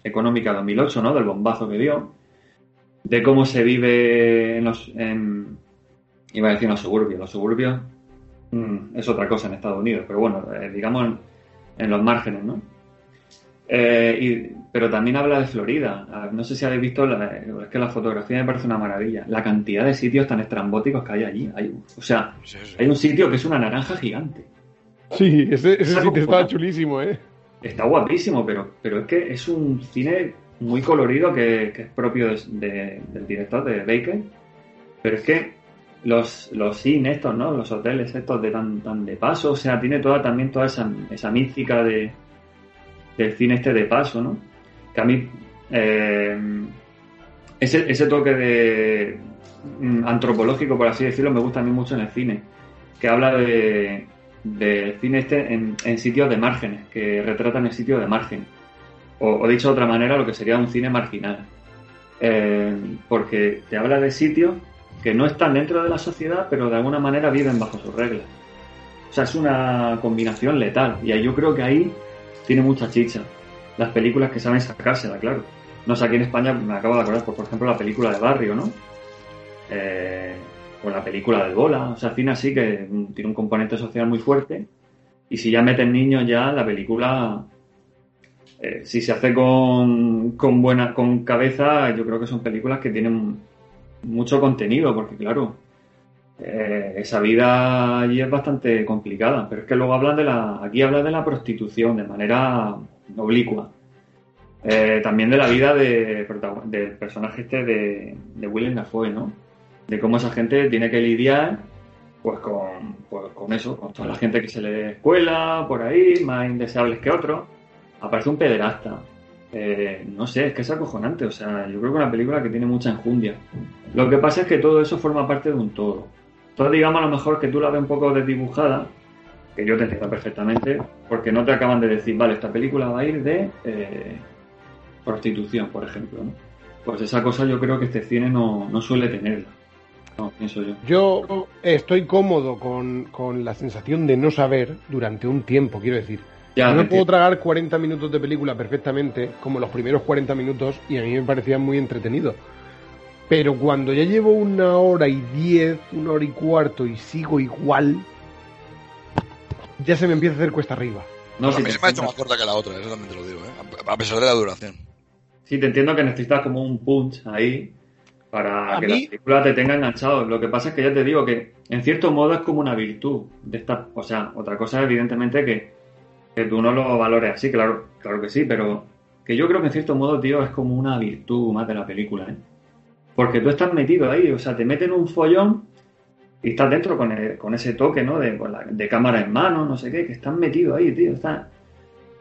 B: económica de 2008, ¿no? Del bombazo que dio, de cómo se vive en los, en- iba a decir en los suburbios, los suburbios mm, es otra cosa en Estados Unidos, pero bueno, eh, digamos en, en los márgenes, ¿no? Eh, y- pero también habla de Florida. No sé si habéis visto, la- es que la fotografía me parece una maravilla. La cantidad de sitios tan estrambóticos que hay allí. Hay- o sea,
C: Sí, sí.
B: hay un sitio que es una naranja gigante.
A: Sí, ese, ese
B: Está
A: sitio
B: acojonante.
A: chulísimo, ¿eh?
B: Está guapísimo, pero, pero es que es un cine muy colorido que, es propio de- de- del director de Baker. Pero es que los, los sin estos, ¿no? Los hoteles estos de tan, tan de paso, o sea, tiene toda también toda esa, esa mística de, del cine este de paso, ¿no? Que a mí eh, ese, ese toque de mm, antropológico, por así decirlo, me gusta a mí mucho en el cine. Que habla de, del cine este en, en sitios de márgenes, que retratan el sitio de margen. O, dicho de otra manera, lo que sería un cine marginal. Eh, porque te habla de sitios que no están dentro de la sociedad, pero de alguna manera viven bajo sus reglas. O sea, es una combinación letal. Y yo creo que ahí tiene mucha chicha. Las películas que saben sacársela, claro. No sé, aquí en España me acabo de acordar, pues, por ejemplo, la película de Barrio, ¿no? Eh, o la película del Bola. O sea, cine así que tiene un componente social muy fuerte. Y si ya meten niños ya, la película, eh, si se hace con, con buena, con cabeza, yo creo que son películas que tienen mucho contenido, porque claro, eh, esa vida allí es bastante complicada, pero es que luego hablan de la, aquí hablan de la prostitución de manera oblicua. Eh, también de la vida de, del personaje este de, de Willem Dafoe, ¿no? De cómo esa gente tiene que lidiar pues con, pues con eso, con toda la gente que se le escuela por ahí, más indeseables que otros. Aparece un pederasta. Eh, no sé, es que es acojonante. O sea, yo creo que es una película que tiene mucha enjundia. Lo que pasa es que todo eso forma parte de un todo. Entonces, digamos a lo mejor que tú la ves un poco desdibujada, que yo te entiendo perfectamente, porque no te acaban de decir, vale, esta película va a ir de eh, prostitución, por ejemplo. Pues esa cosa yo creo que este cine no, no suele tenerla. No, pienso yo.
A: Yo estoy cómodo con, con la sensación de no saber durante un tiempo, quiero decir.
B: Ya,
A: me puedo tragar 40 minutos de película perfectamente, como los primeros 40 minutos, y a mí me parecían muy entretenidos. Pero cuando ya llevo una hora y diez, una hora y cuarto y sigo igual, ya se me empieza a hacer cuesta arriba.
B: No,
C: a
B: si
C: mí se me ha hecho más corta que la otra, eso también te lo digo, ¿eh? A a pesar de la duración.
B: Sí, te entiendo que necesitas como un punch ahí para
A: A
B: que
A: mí-
B: la película te tenga enganchado. Lo que pasa es que ya te digo que en cierto modo es como una virtud de esta, o sea, otra cosa evidentemente que, que tú no lo valores así, claro, claro que sí, pero que yo creo que en cierto modo, tío, es como una virtud más de la película, ¿eh? Porque tú estás metido ahí, o sea, te meten un follón y estás dentro con, el- con ese toque, ¿no? De, de cámara en mano, no sé qué, que estás metido ahí, tío, estás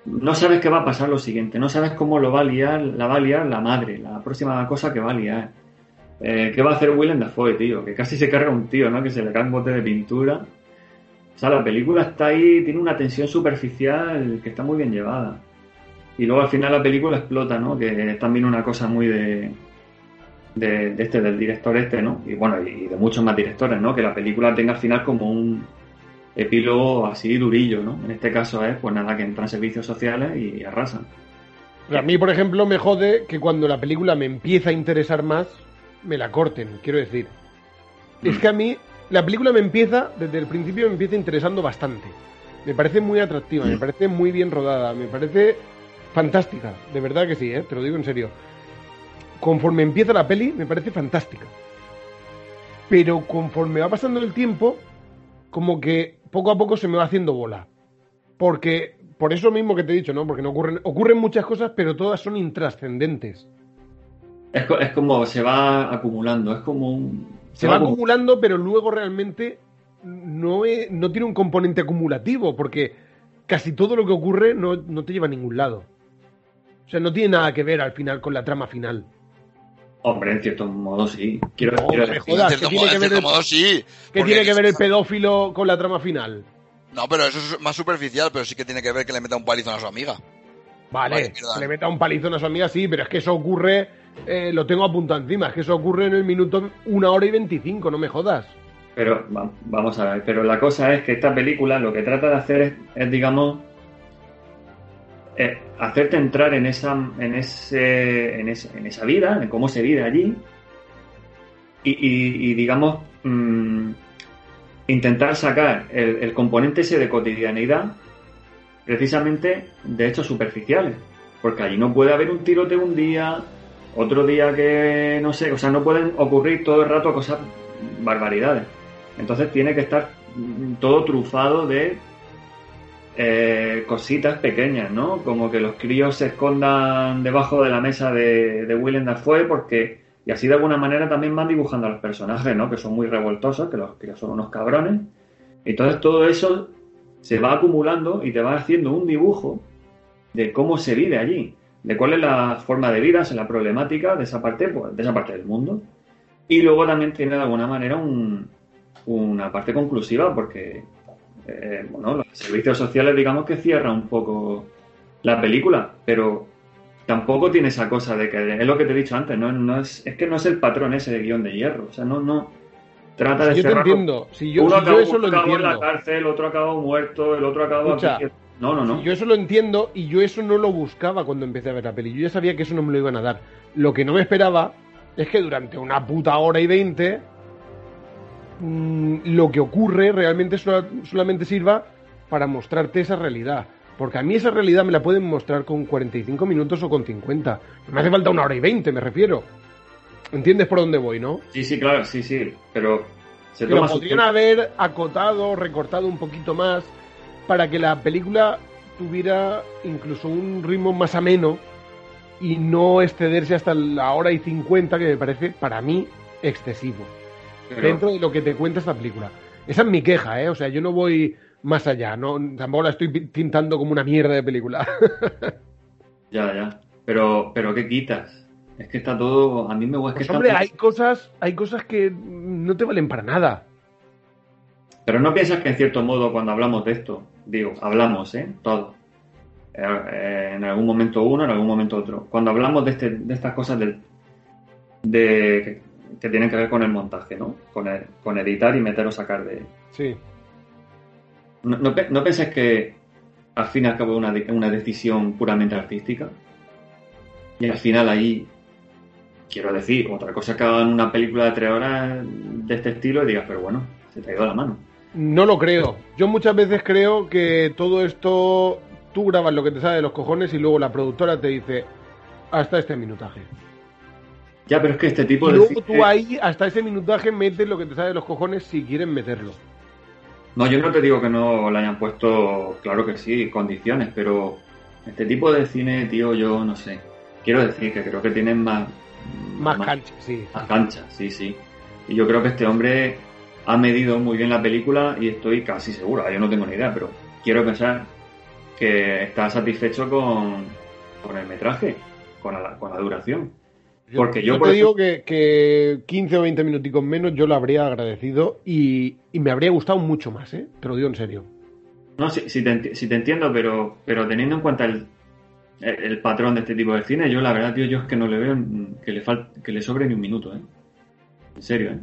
B: no sabes qué va a pasar lo siguiente, no sabes cómo lo va a liar, la va a liar la madre, la próxima cosa que va a liar. Eh, ¿Qué va a hacer Willem Dafoe, tío? Que casi se carga un tío, ¿no? Que se le cae un bote de pintura. O sea, la película está ahí, tiene una tensión superficial que está muy bien llevada. Y luego al final la película explota, ¿no? Que es también una cosa muy de de, este, del director este, ¿no? Y bueno, y de muchos más directores, ¿no? Que la película tenga al final como un epílogo así durillo, ¿no? En este caso es, pues nada, que entran servicios sociales y arrasan.
A: A mí, por ejemplo, me jode que cuando la película me empieza a interesar más, me la corten, quiero decir. Es que a mí, la película me empieza, desde el principio me empieza interesando bastante. Me parece muy atractiva, me parece muy bien rodada, me parece fantástica, de verdad que sí, ¿eh? te lo digo en serio. Conforme empieza la peli, me parece fantástica. Pero conforme va pasando el tiempo, como que poco a poco se me va haciendo bola. Porque, por eso mismo que te he dicho, ¿no? Porque no ocurren, ocurren muchas cosas, pero todas son intrascendentes.
B: Es, es como se va acumulando, es como un...
A: Se va
B: acum-
A: acumulando, pero luego realmente no, es- no tiene un componente acumulativo, porque casi todo lo que ocurre no, no te lleva a ningún lado. O sea, no tiene nada que ver al final con la trama final.
B: Hombre, en cierto modo sí. Quiero,
A: No,
B: quiero
A: me
B: decir-
A: jodas,
C: en cierto,
A: ¿qué tiene
C: modo,
A: que
C: en
A: ver
C: cierto
A: el-
C: modo sí.
A: ¿Qué tiene que ver el pedófilo con la trama final?
C: No, pero eso es más superficial, pero sí que tiene que ver que le meta un palizón a su amiga.
A: Vale, que le meta un palizón a su amiga, sí, pero es que eso ocurre, eh, lo tengo apuntado encima, es que eso ocurre en el minuto una hora y veinticinco, no me jodas.
B: Pero va- vamos a ver, pero la cosa es que esta película lo que trata de hacer es, es, digamos, eh, hacerte entrar en esa, en ese, en, ese- en esa vida, en cómo se vive allí, y, y- y, digamos mm, intentar sacar el, el componente ese de cotidianeidad, precisamente de hechos superficiales, porque allí no puede haber un tiroteo un día, otro día que no sé, o sea, no pueden ocurrir todo el rato cosas barbaridades. Entonces tiene que estar mm, todo trufado de eh, cositas pequeñas, ¿no? Como que los críos se escondan debajo de la mesa de, de Willem Dafoe porque y así de alguna manera también van dibujando a los personajes, ¿no? Que son muy revoltosos, que los críos son unos cabrones. Entonces todo eso se va acumulando y te va haciendo un dibujo de cómo se vive allí, de cuál es la forma de vida, la problemática de esa parte, pues, de esa parte del mundo. Y luego también tiene de alguna manera un- una parte conclusiva, porque eh, bueno, los servicios sociales, digamos que cierra un poco la película, pero tampoco tiene esa cosa de que es lo que te he dicho antes, no, no es, es que no es el patrón ese de guion de hierro, o sea, no, no trata de
A: yo te entiendo, si yo,
B: uno
A: si yo eso lo
B: acabó en
A: entiendo.
B: la cárcel, otro acabó muerto, el otro acabó
A: Escucha,
B: aquí. No, no, no.
A: Si yo eso lo entiendo y yo eso no lo buscaba cuando empecé a ver la peli. Yo ya sabía que eso no me lo iban a dar. Lo que no me esperaba es que durante una puta hora y veinte mm, lo que ocurre realmente sola- solamente sirva para mostrarte esa realidad. Porque a mí esa realidad me la pueden mostrar con 45 minutos o con 50. No me hace falta una hora y 20, me refiero. ¿Entiendes por dónde voy, no?
B: Sí, sí, claro, sí, sí, pero se toma
A: podrían haber acotado, recortado un poquito más para que la película tuviera incluso un ritmo más ameno y no excederse hasta la hora y 50 que me parece para mí excesivo
B: pero-
A: dentro de lo que te cuenta esta película. Esa es mi queja, ¿eh? O sea, yo no voy más allá, no tampoco la estoy pi- pintando como una mierda de película.
B: Ya, ya. Pero, pero ¿qué quitas? Es que está todo. A mí me es que
A: Pues,
B: está
A: hombre, hay cosas, hay cosas que no te valen para nada.
B: Pero no piensas que en cierto modo cuando hablamos de esto, digo, hablamos, ¿eh? Todo. Eh, eh, en algún momento uno, en algún momento otro. Cuando hablamos de, este, de estas cosas del, de, que, que tienen que ver con el montaje, ¿no? Con, el- con editar y meter o sacar de...
A: Sí.
B: ¿No, no, no pensáis que al fin y al cabo una, una decisión puramente artística? Y al final ahí, quiero decir, otra cosa que hagan una película de tres horas de este estilo y digas, pero bueno, se te ha ido la mano.
A: No lo creo. Yo muchas veces creo que todo esto tú grabas lo que te sale de los cojones y luego la productora te dice hasta este minutaje.
B: Ya, pero es que este tipo
A: Y
B: de
A: luego
B: cine-
A: tú ahí hasta ese minutaje metes lo que te sale de los cojones si quieren meterlo.
B: No, yo no te digo que no le hayan puesto, claro que sí, condiciones, pero este tipo de cine, tío, yo no sé. Quiero decir que creo que tienen más...
A: Más cancha, sí.
B: Más cancha, sí, sí. Y yo creo que este hombre ha medido muy bien la película y estoy casi seguro, yo no tengo ni idea, pero quiero pensar que está satisfecho con, con el metraje, con la, con la duración. Porque yo,
A: Yo
B: por
A: te digo que, que 15 o 20 minuticos menos yo lo habría agradecido y, y me habría gustado mucho más, ¿eh? Te lo digo en serio.
B: No, sí, sí te, sí te entiendo, pero, pero teniendo en cuenta el, el, patrón de este tipo de cine. Yo, la verdad, tío, yo es que no le veo que le, fal- que le sobre ni un minuto, ¿eh? En serio, ¿eh?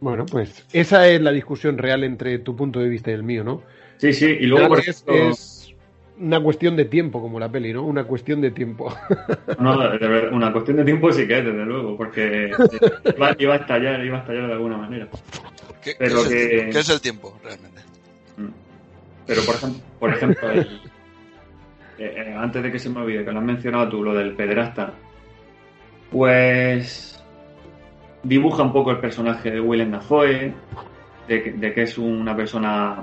A: Bueno, pues esa es la discusión real entre tu punto de vista y el mío, ¿no?
B: Sí, sí, y luego, por
A: es, una cuestión de tiempo, como la peli, ¿no? Una cuestión de tiempo.
B: no, de verdad, una cuestión de tiempo sí que es, desde luego, porque iba, iba a estallar, iba a estallar de alguna manera.
C: ¿Qué, qué
B: Pero
C: es el,
B: que-?
C: ¿Qué es el tiempo, realmente?
B: Mm. Pero, por ejemplo, por ejemplo el- eh, eh, antes de que se me olvide, que lo has mencionado tú, lo del pederasta, pues dibuja un poco el personaje de Willem Dafoe, de que, de que es una persona,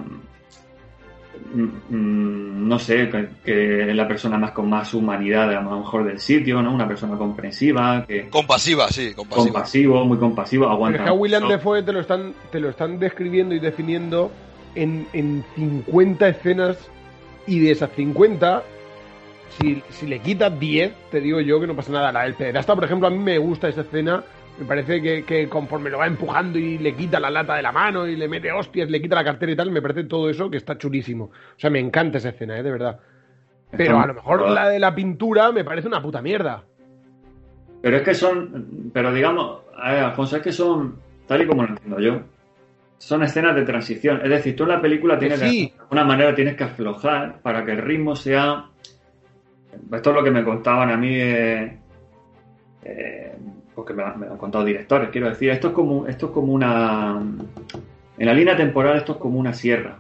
B: mm, mm, no sé, que, que es la persona más con más humanidad a lo mejor del sitio, ¿no? Una persona comprensiva, que
C: Compasiva, sí, compasiva.
B: compasivo, muy compasivo,
A: Pero
B: aguanta.
A: es que a William
B: mucho.
A: Defoe te lo están, te lo están describiendo y definiendo en, en 50 escenas y de esas 50, si, si le quitas 10, te digo yo que no pasa nada. La del pederasta, por ejemplo, a mí me gusta esa escena. Me parece que, que conforme lo va empujando y le quita la lata de la mano y le mete hostias, le quita la cartera y tal, me parece todo eso que está chulísimo. O sea, me encanta esa escena, ¿eh? de verdad. Pero a lo mejor la de la pintura me parece una puta mierda.
B: Pero es que son, pero digamos, a ver, Alfonso, es que son, tal y como lo entiendo yo, son escenas de transición. Es decir, tú en la película tienes
A: sí.
B: que, de alguna manera tienes que aflojar para que el ritmo sea... Esto es lo que me contaban a mí, eh, eh, porque me, me lo han contado directores, quiero decir, esto es como, esto es como una... En la línea temporal esto es como una sierra,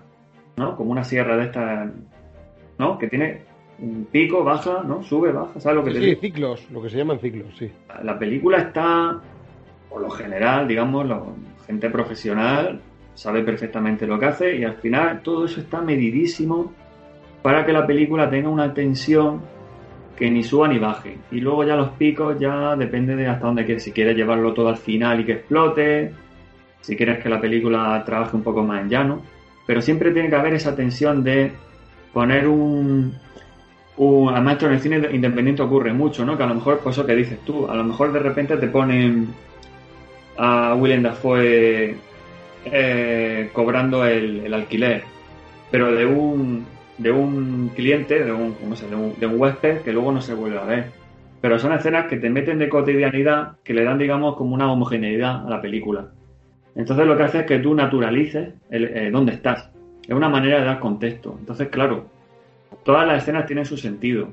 B: ¿no? Como una sierra de esta, ¿no? Que tiene un pico, baja, ¿no? Sube, baja, ¿sabes lo que te
A: Sí,
B: digo?
A: ciclos, lo que se llaman ciclos, sí.
B: la película está, por lo general, digamos, lo- gente profesional sabe perfectamente lo que hace y al final todo eso está medidísimo para que la película tenga una tensión que ni suba ni baje. Y luego ya los picos ya depende de hasta dónde quieres. Si quieres llevarlo todo al final y que explote, si quieres que la película trabaje un poco más en llano. Pero siempre tiene que haber esa tensión de poner un, un además esto en el cine independiente ocurre mucho, ¿no? Que a lo mejor, pues eso que dices tú, a lo mejor de repente te ponen a Willem Dafoe eh, cobrando el, el alquiler, pero de un de un cliente, de un, ¿cómo se de un, de un huésped que luego no se vuelve a ver. Pero son escenas que te meten de cotidianidad, que le dan, digamos, como una homogeneidad a la película. Entonces lo que hace es que tú naturalices el, eh, dónde estás. Es una manera de dar contexto. Entonces, claro, todas las escenas tienen su sentido,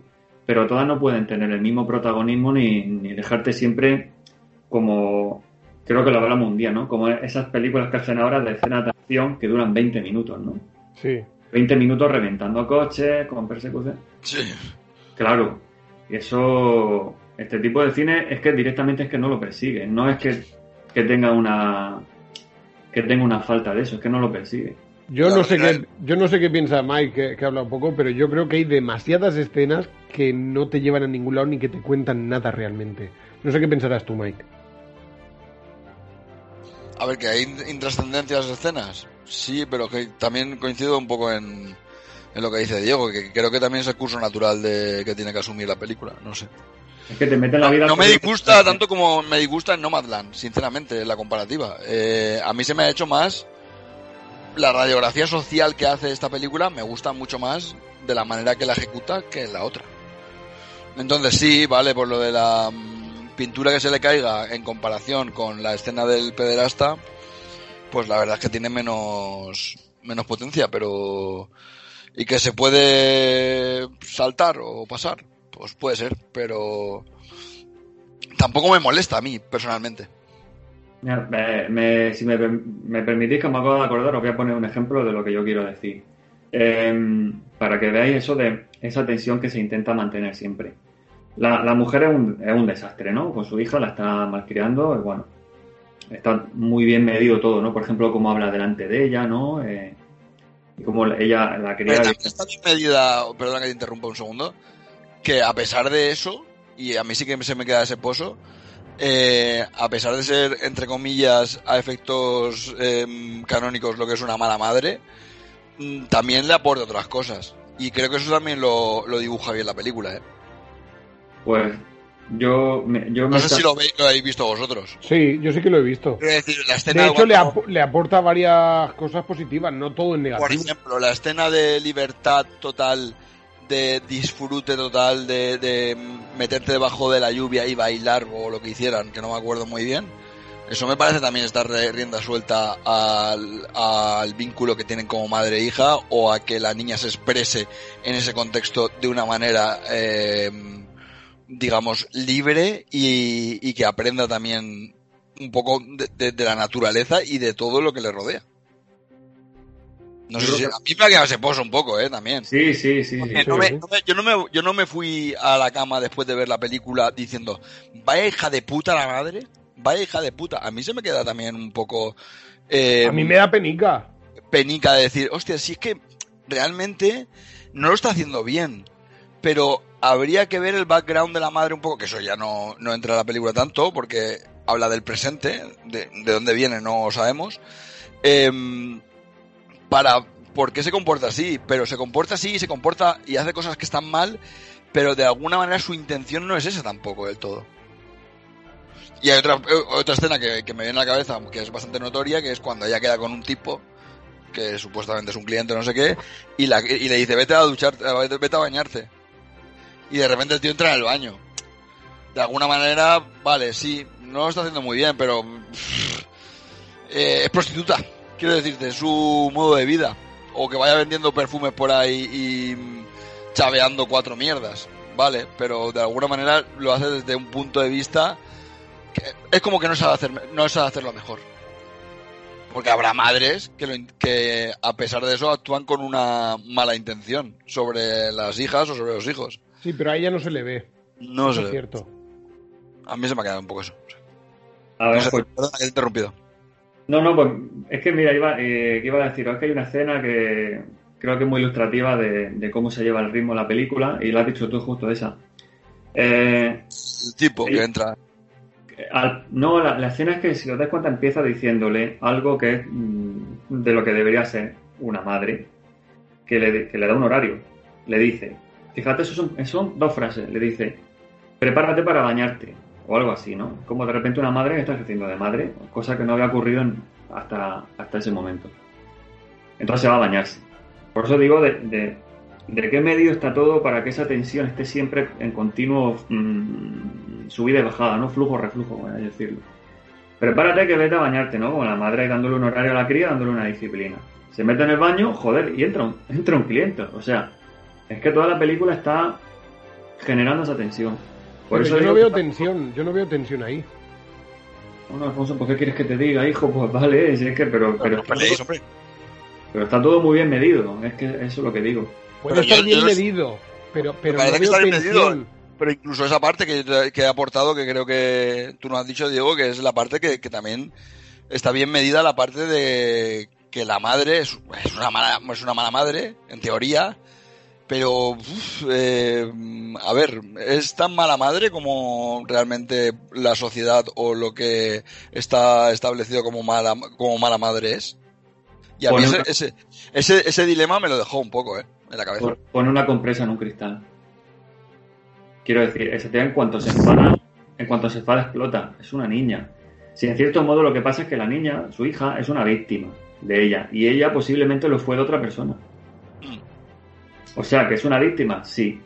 B: pero todas no pueden tener el mismo protagonismo ni, ni dejarte siempre como, creo que lo hablamos un día, ¿no? Como esas películas que hacen ahora de escenas de acción que duran 20 minutos, ¿no?
A: Sí.
B: 20 minutos reventando coches, con persecución.
C: Sí.
B: Claro, y eso, este tipo de cine es que directamente es que no lo persigue, no es que, que tenga una que tenga una falta de eso, es que no lo persigue.
A: Yo
C: Claro,
A: no sé
C: claro.
A: qué, yo no sé qué piensa Mike, que, que habla un poco, pero yo creo que hay demasiadas escenas que no te llevan a ningún lado ni que te cuentan nada realmente. No sé qué pensarás tú, Mike.
C: A ver, que hay intrascendencias escenas. Sí, pero que también coincido un poco en, en lo que dice Diego, que creo que también es el curso natural de que tiene que asumir la película. No sé.
B: Es que te mete en la
C: No,
B: vida...
C: no me disgusta tanto como me disgusta en Nomadland, sinceramente, la comparativa. Eh, a mí se me ha hecho más la radiografía social que hace esta película, me gusta mucho más de la manera que la ejecuta que en la otra. Entonces sí, vale, por lo de la mm, pintura que se le caiga en comparación con la escena del pederasta, pues la verdad es que tiene menos, menos potencia, pero... Y que se puede saltar o pasar, pues puede ser, pero tampoco me molesta a mí, personalmente.
B: Si me, permitís que me acabo de acordar, os voy a poner un ejemplo de lo que yo quiero decir. Em, para que veáis eso de esa tensión que se intenta mantener siempre. La, la mujer es un, es un desastre, ¿no? Con su hija la está malcriando, y bueno, está muy bien medido todo, ¿no? Por ejemplo, cómo habla delante de ella, ¿no? Eh, y cómo ella la quería...
C: Pero también está bien medida, perdona que te interrumpa un segundo, que a pesar de eso, y a mí sí que se me queda ese pozo, eh, a pesar de ser, entre comillas, a efectos em, canónicos lo que es una mala madre, mm, también le aporta otras cosas. Y creo que eso también lo, lo dibuja bien la película, ¿eh?
B: Pues yo, me- yo me
C: No sé
B: está-
C: si lo, veis, lo habéis visto vosotros.
A: Sí, yo sí que lo he visto.
C: Quiero decir, la escena
A: De hecho, le, ap- le aporta varias cosas positivas, no todo en
C: Por
A: negativo.
C: ejemplo, la escena de libertad total de disfrute total, de, de meterte debajo de la lluvia y bailar o lo que hicieran, que no me acuerdo muy bien. Eso me parece también estar rienda suelta al, al vínculo que tienen como madre e hija o a que la niña se exprese en ese contexto de una manera, eh, digamos, libre y, y que aprenda también un poco de, de- de la naturaleza y de todo lo que le rodea. No
B: Yo
C: sé si, a mí me ha quedado ese pozo un poco, eh, también.
B: Sí, sí, sí. sí.
C: No me- no me- yo, no me, yo no me fui a la cama después de ver la película diciendo, vaya hija de puta la madre, vaya hija de puta. A mí se me queda también un poco eh,
A: A mí me da penica.
C: penica de decir, hostia, si es que realmente no lo está haciendo bien, pero habría que ver el background de la madre un poco, que eso ya no, no entra en la película tanto, porque habla del presente, de, de dónde viene no sabemos, em, para por qué se comporta así, pero se comporta así y se comporta y hace cosas que están mal, pero de alguna manera su intención no es esa tampoco del todo. Y hay otra, eh, otra escena que, que me viene a la cabeza, que es bastante notoria, que es cuando ella queda con un tipo, que supuestamente es un cliente no sé qué, y, la, y le dice, vete a duchar, vete a bañarte. Y de repente el tío entra en el baño. De alguna manera, vale, sí, no lo está haciendo muy bien, pero... eh, es prostituta, quiero decirte, su modo de vida. O que vaya vendiendo perfumes por ahí y chaveando cuatro mierdas, vale, pero de alguna manera lo hace desde un punto de vista que es como que no sabe, hacer, no sabe hacerlo mejor. Porque habrá madres que, lo que a pesar de eso actúan con una mala intención sobre las hijas o sobre los hijos.
A: Sí, pero a ella no se le ve.
C: No
A: Eso
C: sé.
A: es cierto.
C: A mí se me ha quedado un poco eso.
B: A ver,
C: No sé,
B: pues,
C: perdona que te he interrumpido.
B: No, no, pues es que mira, iba, eh, que iba a decir, es que hay una escena que creo que es muy ilustrativa de, de cómo se lleva el ritmo la película y lo has dicho tú justo esa. Eh,
C: El tipo que entra.
B: al- no, la, la escena es que si os das cuenta empieza diciéndole algo que es mm, de lo que debería ser una madre, que le, que le da un horario. Le dice, fíjate, eso son, dos frases, le dice, prepárate para bañarte, o algo así, ¿no? Como de repente una madre está ejerciendo de madre, cosa que no había ocurrido hasta, hasta ese momento. Entonces se va a bañarse. Por eso digo de, de, de qué medio está todo para que esa tensión esté siempre en continuo mm, subida y bajada, ¿no? Flujo, reflujo, por así decirlo. Prepárate que vete a bañarte, ¿no? Como la madre dándole un horario a la cría, dándole una disciplina. Se mete en el baño, joder, y entra entra un cliente. O sea, es que toda la película está generando esa tensión. Por
A: Pero
B: eso
A: yo no veo
B: que-
A: tensión, yo no veo tensión ahí.
B: Bueno, Alfonso, ¿por qué quieres que te diga, hijo? Pues vale, si es que, pero, pero,
C: No peleéis, hombre.
B: pero está todo muy bien medido. Es que eso es lo que digo.
A: Puede
C: Pero
A: estar
C: yo-
A: bien
C: yo-
A: medido, pero, pero
C: parece que está bien medido. Pero incluso esa parte que, que he aportado, que creo que tú nos has dicho, Diego, que es la parte que, que también está bien medida, la parte de que la madre es, es una, mala, es una mala madre, en teoría, pero, uf, eh, a ver, es tan mala madre como realmente la sociedad o lo que está establecido como mala, como mala madre es. Y a mí ese, ese, ese, ese dilema me lo dejó un poco, eh, en la cabeza.
B: Pon- Pone una compresa en un cristal. Quiero decir, ese tío en cuanto se enfada, en cuanto se enfada explota. Es una niña. Si en cierto modo lo que pasa es que la niña, su hija, es una víctima de ella. Y ella posiblemente lo fue de otra persona. O sea, que es una víctima, sí.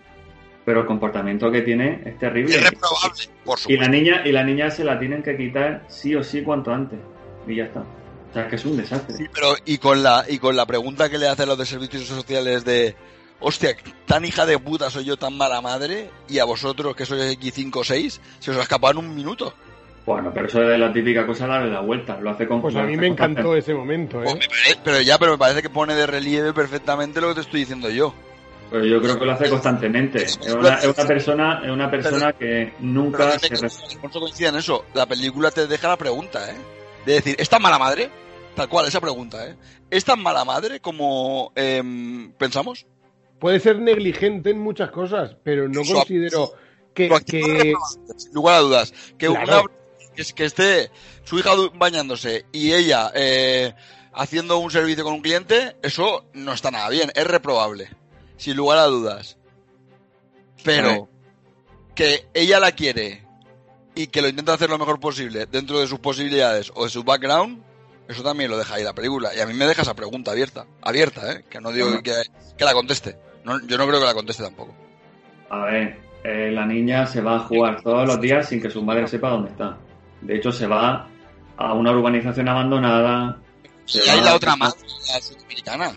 B: Pero el comportamiento que tiene es terrible.
C: Es reprobable, por
B: Y
C: supuesto.
B: la niña, y la niña se la tienen que quitar sí o sí cuanto antes. Y ya está. O sea, que es un desastre.
C: Sí, pero y con la y con la pregunta que le hacen los de servicios sociales de hostia, tan hija de puta soy yo, tan mala madre, y a vosotros que sois X5 o 6, se os ha escapado en un minuto.
B: Bueno, pero eso es la típica cosa darle la vuelta. Lo hace con
A: Pues a mí me encantó ese momento,
C: Pues
A: ¿eh?
C: me pare- pero ya, pero me parece que pone de relieve perfectamente lo que te estoy diciendo yo.
B: Pero yo creo que lo hace constantemente. Es una, es una persona, es una persona que nunca se re-
C: Alfonso coincide en eso. La película te deja la pregunta, ¿eh? De decir, ¿es tan mala madre? Tal cual, esa pregunta, ¿eh? ¿Es tan mala madre como em, pensamos?
A: Puede ser negligente en muchas cosas, pero no
C: Su-
A: considero que,
C: sin lugar a dudas. Que,
A: Claro.
C: una- que, que esté su hija bañándose y ella eh, haciendo un servicio con un cliente, eso no está nada bien, es reprobable, sin lugar a dudas. Pero que ella la quiere y que lo intenta hacer lo mejor posible dentro de sus posibilidades o de su background, eso también lo deja ahí la película. Y a mí me deja esa pregunta abierta, abierta, ¿eh? que no digo que, que la conteste. No, yo no creo que la conteste tampoco.
B: A ver, eh, la niña se va a jugar todos los días sin que su madre sepa dónde está. De hecho, se va a una urbanización abandonada.
C: Y hay la otra madre, la sudamericana.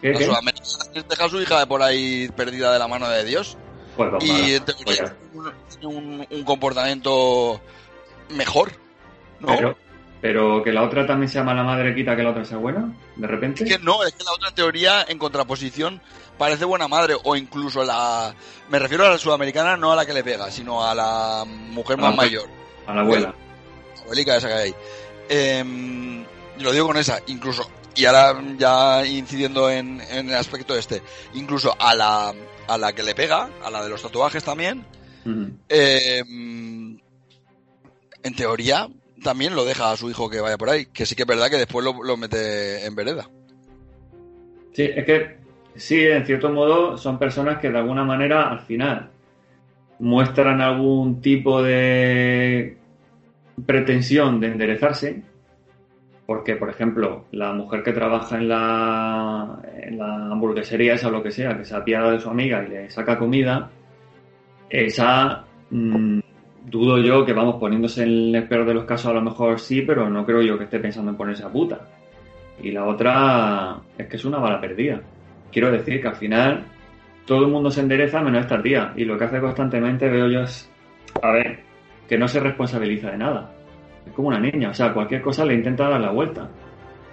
B: ¿Qué,
C: La
B: qué?
C: sudamericana deja a su hija por ahí perdida de la mano de Dios.
B: Pues, pues,
C: Y en teoría
B: pues
C: tiene un, un comportamiento mejor. ¿no?
B: Pero, pero que la otra también sea mala madre quita que la otra sea buena, de repente.
C: Es que no, es que la otra en teoría, en contraposición, parece buena madre. O incluso la. Me refiero a la sudamericana, no a la que le pega, sino a la mujer
B: A
C: más
B: la-
C: mayor.
B: A la abuela.
C: La abuelica esa que hay. Eh, lo digo con esa, incluso. Y ahora ya incidiendo en, en el aspecto este. Incluso a la, a la que le pega, a la de los tatuajes también. Eh, en teoría, también lo deja a su hijo que vaya por ahí. Que sí que es verdad que después lo, lo mete en vereda.
B: Sí, es que sí, en cierto modo son personas que de alguna manera al final muestran algún tipo de pretensión de enderezarse, porque por ejemplo la mujer que trabaja en la, en la hamburguesería esa o lo que sea, que se apiada de su amiga y le saca comida, esa mm, dudo yo que vamos poniéndose en el peor de los casos a lo mejor sí, pero no creo yo que esté pensando en ponerse a puta. Y la otra es que es una bala perdida. Quiero decir que al final todo el mundo se endereza menos esta tía. Y lo que hace constantemente veo yo es, a ver, que no se responsabiliza de nada. Es como una niña, o sea, cualquier cosa le intenta dar la vuelta.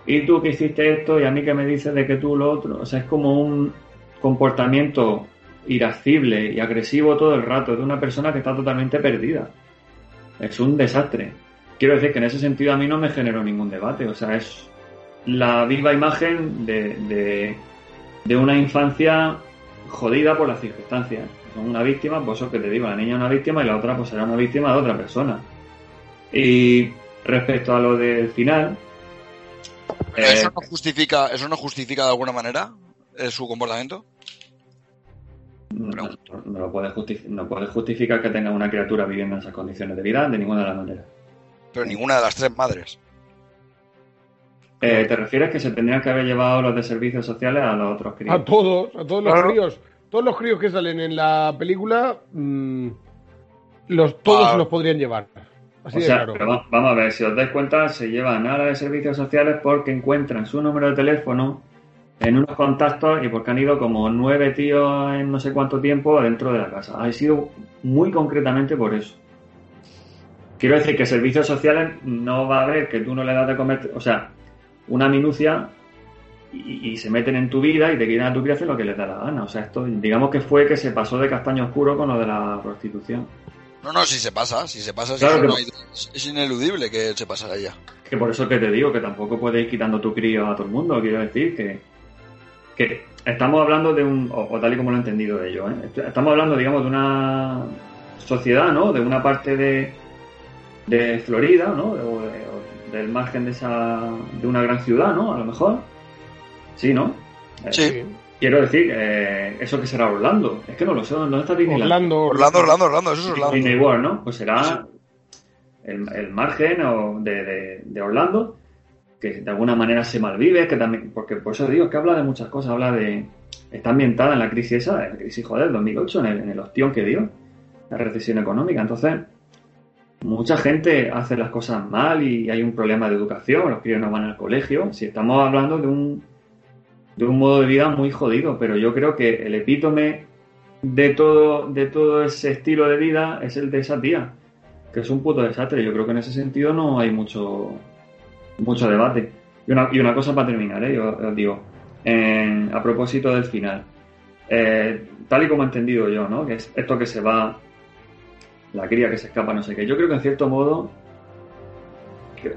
B: Y tú que hiciste esto y a mí que me dices de que tú lo otro. O sea, es como un comportamiento irascible y agresivo todo el rato de una persona que está totalmente perdida. Es un desastre. Quiero decir que en ese sentido a mí no me generó ningún debate. O sea, es la viva imagen de, de, una infancia jodida por las circunstancias. Son una víctima, pues eso que te digo, la niña es una víctima y la otra pues será una víctima de otra persona. Y respecto a lo del final,
C: Pero
B: eh,
C: eso no justifica, eso no justifica de alguna manera eh, su comportamiento.
B: no, no- lo puedes justifi- no puedes justificar que tenga una criatura viviendo en esas condiciones de vida de ninguna de las maneras.
C: Pero ninguna de las tres madres.
B: Eh, ¿Te refieres que se tendrían que haber llevado los de servicios sociales a los otros críos?
A: A todos, a todos los
B: Claro.
A: críos. Todos los críos que salen en la película, mm, los, todos
C: Ah.
A: los podrían llevar. Así
B: O sea,
A: claro.
B: pero va- vamos a ver, si os dais cuenta, se llevan a la de servicios sociales porque encuentran su número de teléfono en unos contactos y porque han ido como nueve tíos en no sé cuánto tiempo dentro de la casa. Ha sido muy concretamente por eso. Quiero decir que servicios sociales no va a ver que tú no le das de comer, o sea, una minucia y, y se meten en tu vida y te quieren a tu vida hacer lo que les da la gana. O sea, esto digamos que fue que se pasó de castaño oscuro con lo de la prostitución.
C: No, no, si se pasa, si se pasa,
B: Claro que
C: no hay- es ineludible que se pasara ya.
B: Que por eso que te digo que tampoco puedes ir quitando tu crío a todo el mundo. Quiero decir que, que estamos hablando de un, o, o tal y como lo he entendido de ello, ¿eh? Est- estamos hablando, digamos, de una sociedad, ¿no? De una parte de, de Florida, ¿no? O, de- o del margen de esa, de una gran ciudad, ¿no? A lo mejor. Sí, ¿no? Eh,
C: Sí.
B: Quiero decir, eh, eso que será Orlando. Es que no lo sé, ¿dónde está Disneyland?
A: Orlando,
C: Orlando, Orlando, Orlando, eso es Orlando.
B: Disney World, ¿no? Pues será el, el margen o de, de- de Orlando, que de alguna manera se malvive, que también, porque por eso digo que habla de muchas cosas, habla de, está ambientada en la crisis esa, en la crisis, joder, 2008, en el, en el ostión que dio, la recesión económica. Entonces, mucha gente hace las cosas mal y hay un problema de educación, los críos no van al colegio. Si estamos hablando de un, de un modo de vida muy jodido, pero yo creo que el epítome de todo, de todo ese estilo de vida es el de esa tía, que es un puto desastre. Yo creo que en ese sentido no hay mucho, mucho debate. Y una, y una cosa para terminar, ¿eh? yo os digo, a propósito del final, Eh, tal y como he entendido yo, ¿no? que es esto que se va, la cría que se escapa, no sé qué. Yo creo que en cierto modo,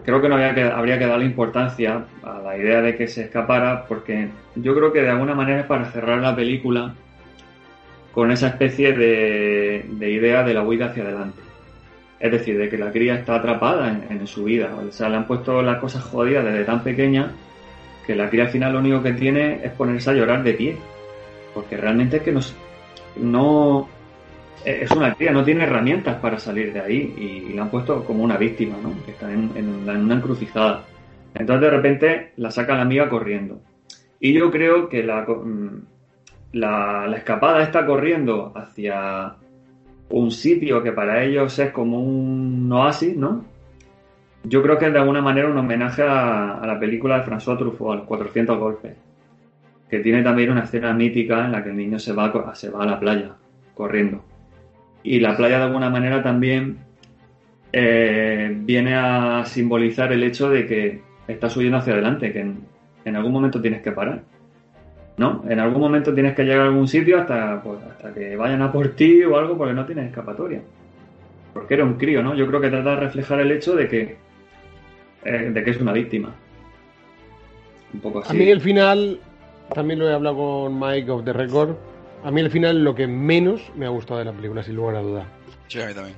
B: creo que no había que, habría que darle importancia a la idea de que se escapara, porque yo creo que de alguna manera es para cerrar la película con esa especie de, de idea de la huida hacia adelante. Es decir, de que la cría está atrapada en, su vida. O sea, le han puesto las cosas jodidas desde tan pequeña que la cría al final lo único que tiene es ponerse a llorar de pie. Porque realmente es que no es una cría, no tiene herramientas para salir de ahí y, la han puesto como una víctima, ¿no? Que está en, una encrucijada. Entonces de repente la saca la amiga corriendo. Y yo creo que mm, la, la escapada está corriendo hacia un sitio que para ellos es como un oasis, ¿no? Yo creo que es de alguna manera un homenaje a, la película de François Truffaut, los 400 golpes, que tiene también una escena mítica en la que el niño se va, se va a la playa corriendo. Y la playa de alguna manera también eh, viene a simbolizar el hecho de que estás huyendo hacia adelante, que en, algún momento tienes que parar. ¿No? En algún momento tienes que llegar a algún sitio hasta, pues, hasta que vayan a por ti o algo porque no tienes escapatoria. Porque era un crío, ¿no? Yo creo que trata de reflejar el hecho de que, eh, de que es una víctima. Un poco así.
A: A mí el final, también lo he hablado con Mike of the Record, a mí el final lo que menos me ha gustado de la película, sin lugar a duda.
C: Sí, a mí también.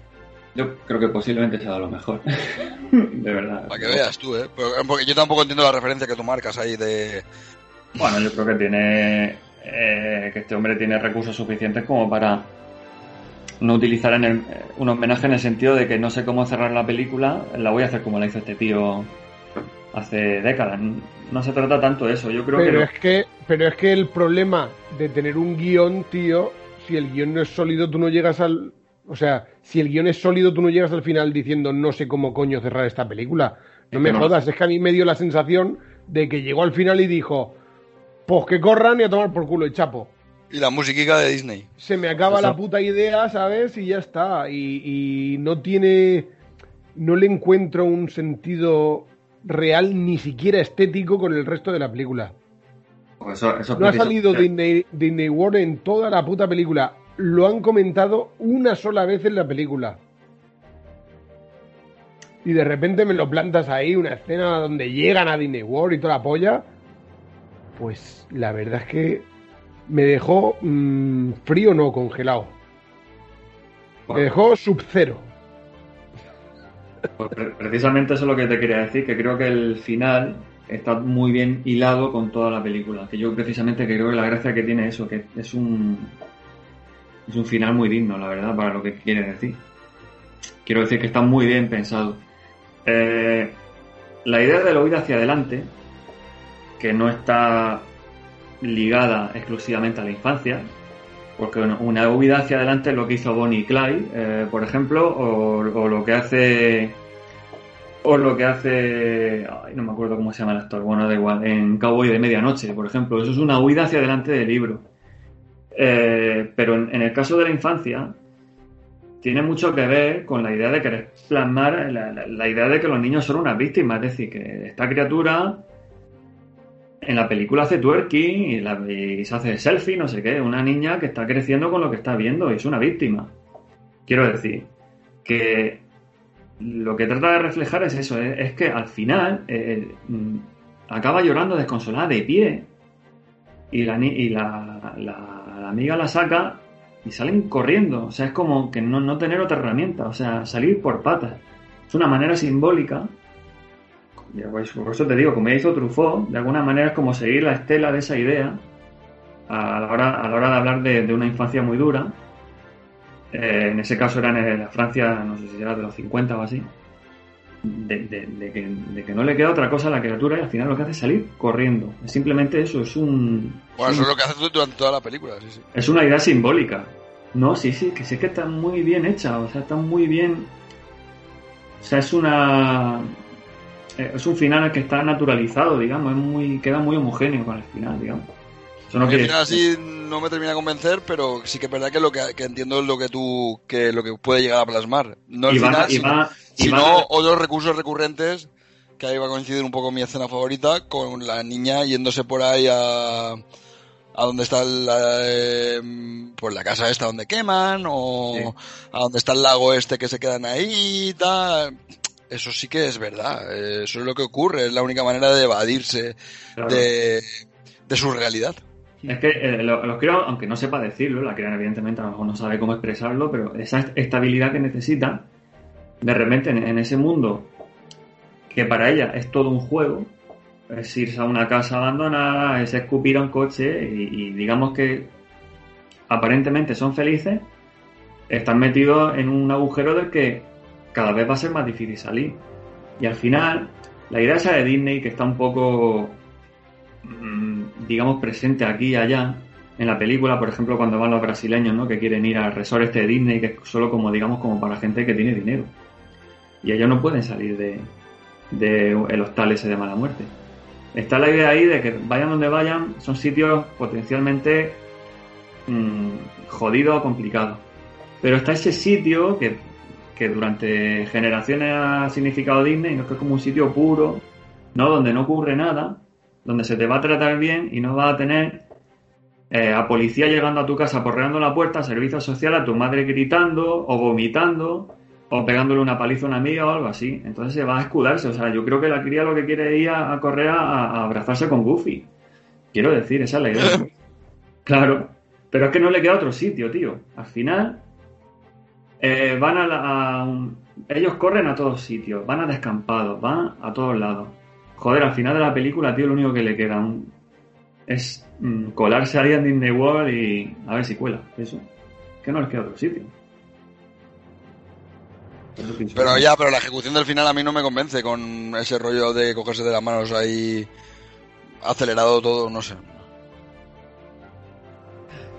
B: Yo creo que posiblemente sea lo mejor. de verdad.
C: Para que veas tú, ¿eh? Pero- Porque yo tampoco entiendo la referencia que tú marcas ahí de...
B: Bueno, yo creo que tiene. eh, que este hombre tiene recursos suficientes como para no utilizar en el- eh, un homenaje en el sentido de que no sé cómo cerrar la película, la voy a hacer como la hizo este tío hace décadas. No se trata tanto de eso. Yo creo
A: Pero
B: que.
A: es que, pero es que el problema de tener un guion, tío, si el guion no es sólido, tú no llegas al. O sea, si el guion es sólido, tú no llegas al final diciendo no sé cómo coño cerrar esta película. No
B: Es
A: me
B: no.
A: jodas, es que a mí me dio la sensación de que llegó al final y dijo, pues que corran y a tomar por culo y chapo.
C: Y la musiquica de Disney.
A: Se me acaba la puta idea, ¿sabes? Y ya está. Y, y no tiene. No le encuentro un sentido real, ni siquiera estético, con el resto de la película.
B: pues eso- eso es
A: No ha salido Disney, Disney World en toda la puta película. Lo han comentado una sola vez en la película. Y de repente me lo plantas ahí, una escena donde llegan a Disney World y toda la polla. Pues la verdad es que me dejó mm, frío, no, congelado. Me dejó sub-cero.
B: Pues pre- precisamente eso es lo que te quería decir, que creo que el final está muy bien hilado con toda la película. Que yo precisamente creo que la gracia que tiene eso, que es un. Es un final muy digno, la verdad, para lo que quiere decir. Quiero decir que está muy bien pensado. Eh, la idea de la huida hacia adelante, que no está ligada exclusivamente a la infancia, porque una- huida hacia adelante es lo que hizo Bonnie y Clyde, eh, por ejemplo, o, lo que hace. O lo que hace. Ay, no me acuerdo cómo se llama el actor, bueno, da igual. En Cowboy de Medianoche, por ejemplo. Eso es una huida hacia adelante del libro. Eh, pero en, el caso de la infancia, tiene mucho que ver con la idea de querer plasmar la, la- la idea de que los niños son unas víctimas. Es decir, que esta criatura en la película hace twerking y, se hace selfie, no sé qué. Una niña que está creciendo con lo que está viendo y es una víctima. Quiero decir que lo que trata de reflejar es eso, es, que al final eh, mm, acaba llorando desconsolada de pie y la, y la- la amiga la saca y salen corriendo. O sea, es como que no, no tener otra herramienta, o sea, salir por patas. Es una manera simbólica. Ya, pues, por eso te digo, como ya hizo Truffaut, de alguna manera es como seguir la estela de esa idea a la hora, a la hora de hablar de, de una infancia muy dura. Eh, en ese caso era en la Francia, no sé si era de los 50 o así. De, de- de que, de que no le queda otra cosa a la criatura y al final lo que hace es salir corriendo. Es simplemente eso, es un.
C: Bueno,
B: es
C: eso es lo que hace durante toda la película, sí, sí.
B: es una idea simbólica. No, sí, sí, que sí que está muy bien hecha, o sea, está muy bien. O sea, es una. Eh, Es un final que está naturalizado, digamos, es muy, queda muy homogéneo con el final, digamos. Eso no quiere
C: final así no me termina de convencer, pero sí que es verdad que lo que, que entiendo es lo que tú que lo que puede llegar a plasmar. No el
B: y va,
C: final,
B: y
C: sino,
B: va- y
C: sino
B: va-
C: otros recursos recurrentes que ahí va a coincidir un poco mi escena favorita con la niña yéndose por ahí a a donde está la, eh, pues la casa esta donde queman o
B: Sí.
C: a donde está el lago este que se quedan ahí y tal. Eso sí que es verdad. eh, Eso es lo que ocurre. Es la única manera de evadirse
B: claro.
C: de, de su realidad.
B: Es que eh, lo- los aunque no sepa decirlo, la cría evidentemente a lo mejor no sabe cómo expresarlo, pero esa est- estabilidad que necesita, de repente en, en ese mundo que para ella es todo un juego, es irse a una casa abandonada, es escupir a un coche y, y digamos que aparentemente son felices, están metidos en un agujero del que cada vez va a ser más difícil salir. Y al final, la idea esa de Disney que está un poco mm, digamos, presente aquí y allá, en la película, por ejemplo, cuando van los brasileños, ¿no? Que quieren ir al resort este de Disney, que es solo como, digamos, como para gente que tiene dinero. Y ellos no pueden salir de, de el hostal ese de mala muerte. Está la idea ahí de que vayan donde vayan, son sitios potencialmente mm, jodidos o complicados. Pero está ese sitio que, que durante generaciones ha significado Disney, ¿no? que es como un sitio puro, ¿no? Donde no ocurre nada, donde se te va a tratar bien y no vas a tener eh, a policía llegando a tu casa, porreando la puerta, servicio social, a tu madre gritando o vomitando o pegándole una paliza a una amiga o algo así. Entonces se va a escudarse. O sea, yo creo que la cría lo que quiere es ir a, a correr a, a abrazarse con Goofy. Quiero decir, esa es la idea. claro. Pero es que no le queda otro sitio, tío. Al final, eh, van a, la- a Ellos corren a todos sitios, van a descampados, van a todos lados. Joder, al final de la película, tío, lo único que le queda un- es mm, colarse ahí en Disney World y a ver si cuela. Eso. Que no les queda otro sitio.
C: Pero ya, pero la ejecución del final a mí no me convence con ese rollo de cogerse de las manos ahí acelerado todo, no sé.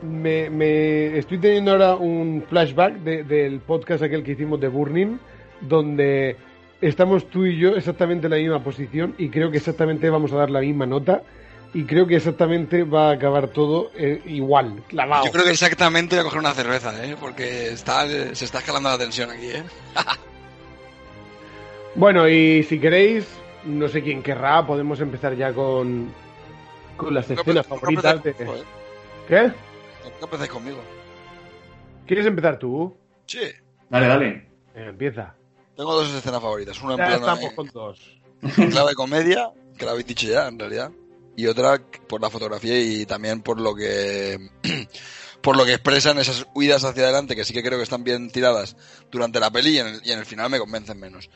A: Me, me estoy teniendo ahora un flashback de- del podcast aquel que hicimos de Burning, donde estamos tú y yo exactamente en la misma posición y creo que exactamente vamos a dar la misma nota y creo que exactamente va a acabar todo eh, igual, clavado.
C: Yo creo que exactamente voy a coger una cerveza, ¿eh? Porque está, se está escalando la tensión aquí, ¿eh?
A: Bueno, y si queréis, no sé quién querrá, podemos empezar ya con, con las escenas
C: No, no
A: favoritas de...
C: ¿eh?
A: ¿Qué?
C: No empecéis conmigo.
A: ¿Quieres empezar tú?
C: Sí,
B: Dale, dale.
A: Eh, empieza.
C: tengo dos escenas favoritas. Una en plano
A: estamos
C: en-
A: con dos.
C: en clave comedia, que la habéis dicho ya, en realidad. Y otra por la fotografía y también por lo que por lo que expresan esas huidas hacia adelante, que sí que creo que están bien tiradas durante la peli y en el, y en el final me convencen menos.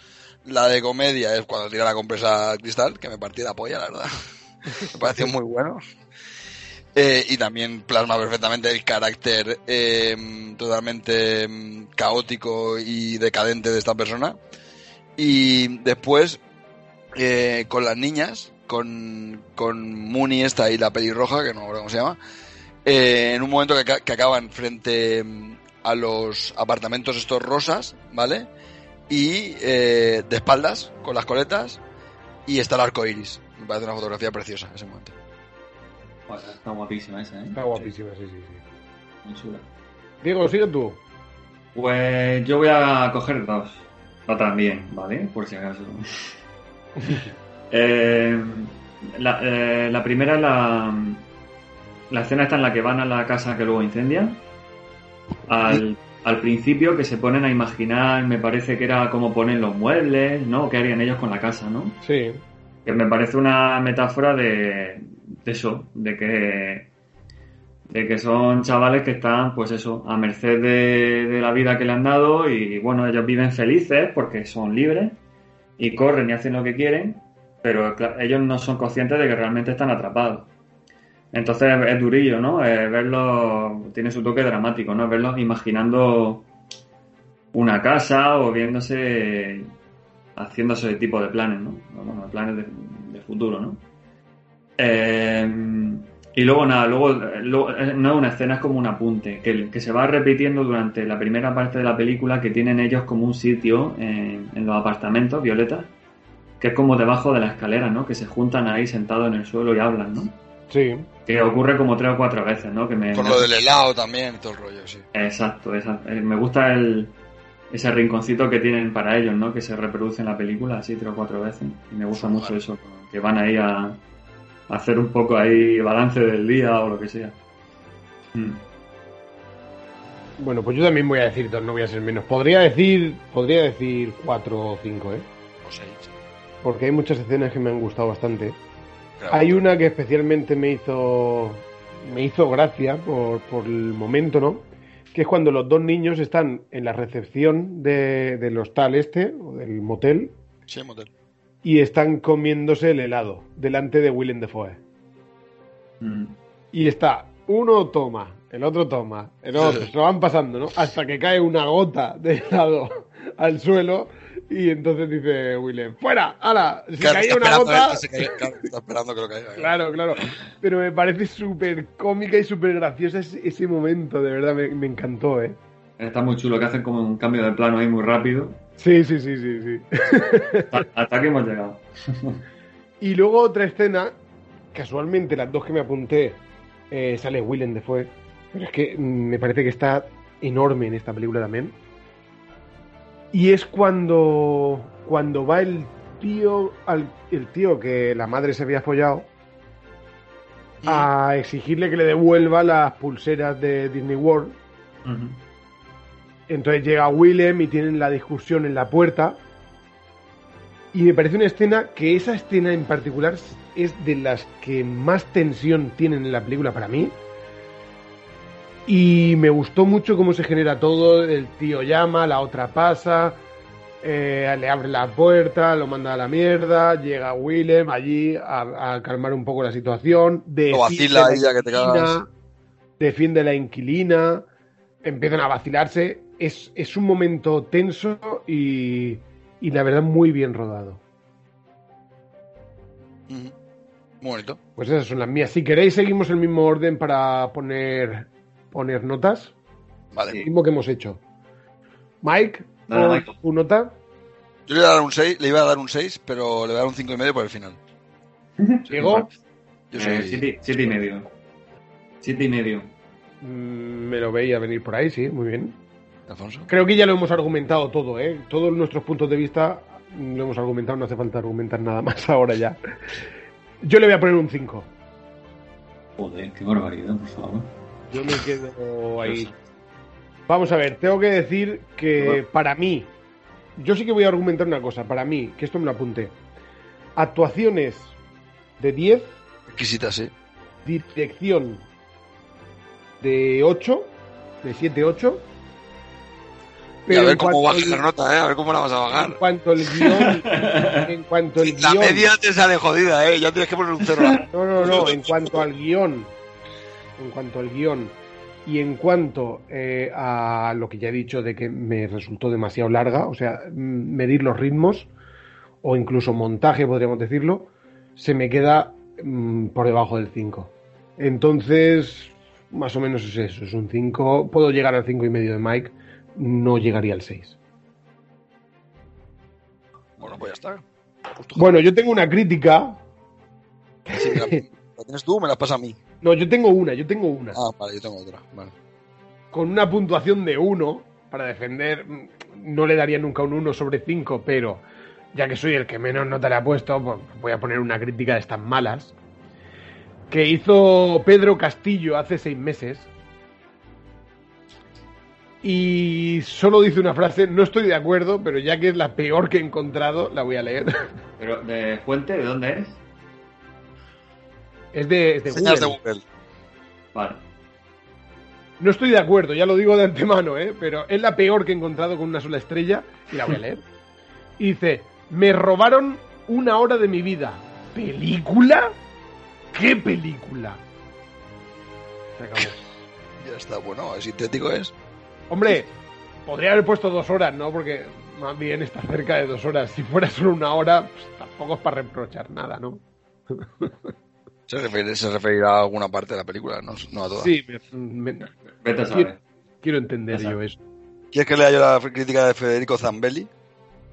C: La de comedia es cuando tira la compresa al cristal, que me partí la polla, la verdad. me pareció muy bueno. Eh, y también plasma perfectamente el carácter eh, totalmente mm, caótico y decadente de esta persona. Y después, eh, con las niñas, con, con Mooney esta y la pelirroja, que no me acuerdo cómo se llama, eh, en un momento que, que acaban frente mm, a los apartamentos estos rosas, ¿vale? Y de espaldas, con las coletas, y está el arco iris. Me parece una fotografía preciosa ese momento.
B: Joder, está guapísima esa, ¿eh?
A: Está guapísima, sí, sí, sí.
B: Muy chula.
A: Diego, sigue tú.
B: Pues yo voy a coger dos. O también, ¿vale? Por si acaso. Eh, la, eh, la primera la, la escena esta en la que van a la casa que luego incendia. Al, al principio que se ponen a imaginar, me parece que era cómo ponen los muebles, ¿no? ¿Qué harían ellos con la casa, ¿no?
A: Sí.
B: que me parece una metáfora de, de eso, de que de que son chavales que están, pues eso, a merced de, la vida que le han dado y bueno, ellos viven felices porque son libres y corren y hacen lo que quieren, pero ellos no son conscientes de que realmente están atrapados. Entonces es durillo, ¿no? Eh, tiene su toque dramático, ¿no? Verlos imaginando una casa o viéndose haciendo ese tipo de planes, ¿no? Bueno, planes de futuro, ¿no? Eh, y luego nada, luego, luego, eh, no es una escena, es como un apunte, que, que se va repitiendo durante la primera parte de la película, que tienen ellos como un sitio en, en los apartamentos, Violeta, que es como debajo de la escalera, ¿no? Que se juntan ahí sentados en el suelo y hablan, ¿no?
A: Sí.
B: Que ocurre como tres o cuatro veces, ¿no? Que me,
C: Con
B: me-
C: lo del helado también y todo el rollo, sí.
B: Exacto, exacto. Eh, Me gusta el, ese rinconcito que tienen para ellos, ¿no? Que se reproduce en la película así tres o cuatro veces. Y me gusta mucho eso, que van ahí a hacer un poco ahí balance del día o lo que sea. Mm.
A: Bueno, pues yo también voy a decir dos, no voy a ser menos. Podría decir, podría decir cuatro o cinco, ¿eh?
C: O seis.
A: Porque hay muchas escenas que me han gustado bastante.
C: Claro.
A: Hay una que especialmente me hizo me hizo gracia por, por el momento, ¿no? Que es cuando los dos niños están en la recepción de, del hostal este, o del motel,
C: Sí, motel.
A: Y están comiéndose el helado delante de Willem Dafoe.
B: Mm.
A: Y está, uno toma, el otro toma, el otro, se lo van pasando, ¿no? Hasta que cae una gota de helado al suelo Y entonces dice Willem, ¡fuera! ¡Hala! Se
C: Claro,
A: caía una gota.
C: que se claro, está esperando que lo caiga.
A: Claro, claro. Pero me parece súper cómica y súper graciosa ese, ese momento, de verdad, me, me encantó, ¿eh?
B: Está muy chulo, que hacen como un cambio de plano ahí muy rápido.
A: Sí, sí, sí, sí, sí.
B: Hasta- aquí hemos llegado.
A: Y luego otra escena, casualmente las dos que me apunté, eh, sale Willem Dafoe, pero es que me parece que está enorme en esta película también. Y es cuando, cuando va el tío, al, el tío que la madre se había follado, a exigirle que le devuelva las pulseras de Disney World. Entonces llega Willem y tienen la discusión en la puerta. Y me parece una escena que esa escena en particular es de las que más tensión tienen en la película para mí. Y me gustó mucho cómo se genera todo. El tío llama, la otra pasa, eh, le abre la puerta, lo manda a la mierda. Llega Willem allí a, a calmar un poco la situación.
C: Lo vacila
A: defiende
C: ella,
A: la
C: que te
A: inquilina,
C: cagas.
A: Defiende la inquilina. Empiezan a vacilarse. Es, es un momento tenso y, y la verdad muy bien rodado.
C: Ujú. Muy bonito.
A: Pues esas son las mías. Si queréis, seguimos el mismo orden para poner, poner notas.
C: Vale.
A: Lo mismo que hemos hecho. Mike, pon
B: Mike.
A: tu nota.
C: Yo le iba a dar un 6, le iba a dar un 6, pero le voy a dar un 5 y medio por el final.
A: Diego,
C: Yo
B: Eh,
C: soy...
B: siete, siete y medio. Siete y medio.
A: mm, me lo veía venir por ahí, sí, muy bien.
C: Alfonso.
A: Creo que ya lo hemos argumentado todo, ¿eh? Todos nuestros puntos de vista lo hemos argumentado, no hace falta argumentar nada más ahora ya. Yo le voy a poner un 5.
B: Joder, qué barbaridad, por favor.
A: Yo me quedo ahí. Vamos a ver, tengo que decir que para mí, yo sí que voy a argumentar una cosa, para mí, que esto me lo apunté. Actuaciones de 10,
C: Exquisita, sí.
A: dirección de 8, de 7, 8.
C: Y a ver
A: en
C: cómo
A: cuanto
C: baja
A: al-
C: la nota, ¿eh? A ver cómo la vas a
A: En
C: bajar.
A: cuanto al guion, en cuanto al
C: La
A: guion,
C: media te sale jodida, ¿eh? Ya tienes que poner un cero.
A: no, no, no, en cuanto al guion, en cuanto al guion y en cuanto eh, a lo que ya he dicho de que me resultó demasiado larga, o sea, medir los ritmos o incluso montaje, podríamos decirlo, se me queda mm, por debajo del 5. Entonces, más o menos es eso, es un 5. Puedo llegar al 5 y medio de Mike, no llegaría al 6.
C: Bueno, pues ya está. Justo.
A: Bueno, yo tengo una crítica.
C: Sí, ¿La tienes tú o me la pasa a mí?
A: No, yo tengo una, yo tengo una.
C: Ah, vale, yo tengo otra. Vale.
A: con una puntuación de 1 para defender, no le daría nunca un 1 sobre 5, pero ya que soy el que menos nota le ha puesto, pues voy a poner una crítica de estas malas. Que hizo Pedro Castillo hace seis meses. Y solo dice una frase, no estoy de acuerdo, pero ya que es la peor que he encontrado, la voy a leer.
B: Pero, ¿de fuente? ¿De dónde es?
A: Es de, es de
C: Señas de
A: Google.
C: Google.
B: Vale.
A: No estoy de acuerdo, ya lo digo de antemano, ¿eh? pero es la peor que he encontrado con una sola estrella y la voy a leer. Y dice, me robaron una hora de mi vida. ¿Película? ¿Qué película? Se acabó.
C: Ya está, bueno, sintético es.
A: Hombre, podría haber puesto dos horas, ¿no? Porque más bien está cerca de dos horas. Si fuera solo una hora, pues, tampoco es para reprochar nada, ¿no?
C: Se, refiere- se referirá a alguna parte de la película, no, no a toda.
A: Sí, me- me-
B: Vete a saber.
A: quiero entender yo eso.
C: ¿Quieres que lea yo la crítica de Federico Zambelli?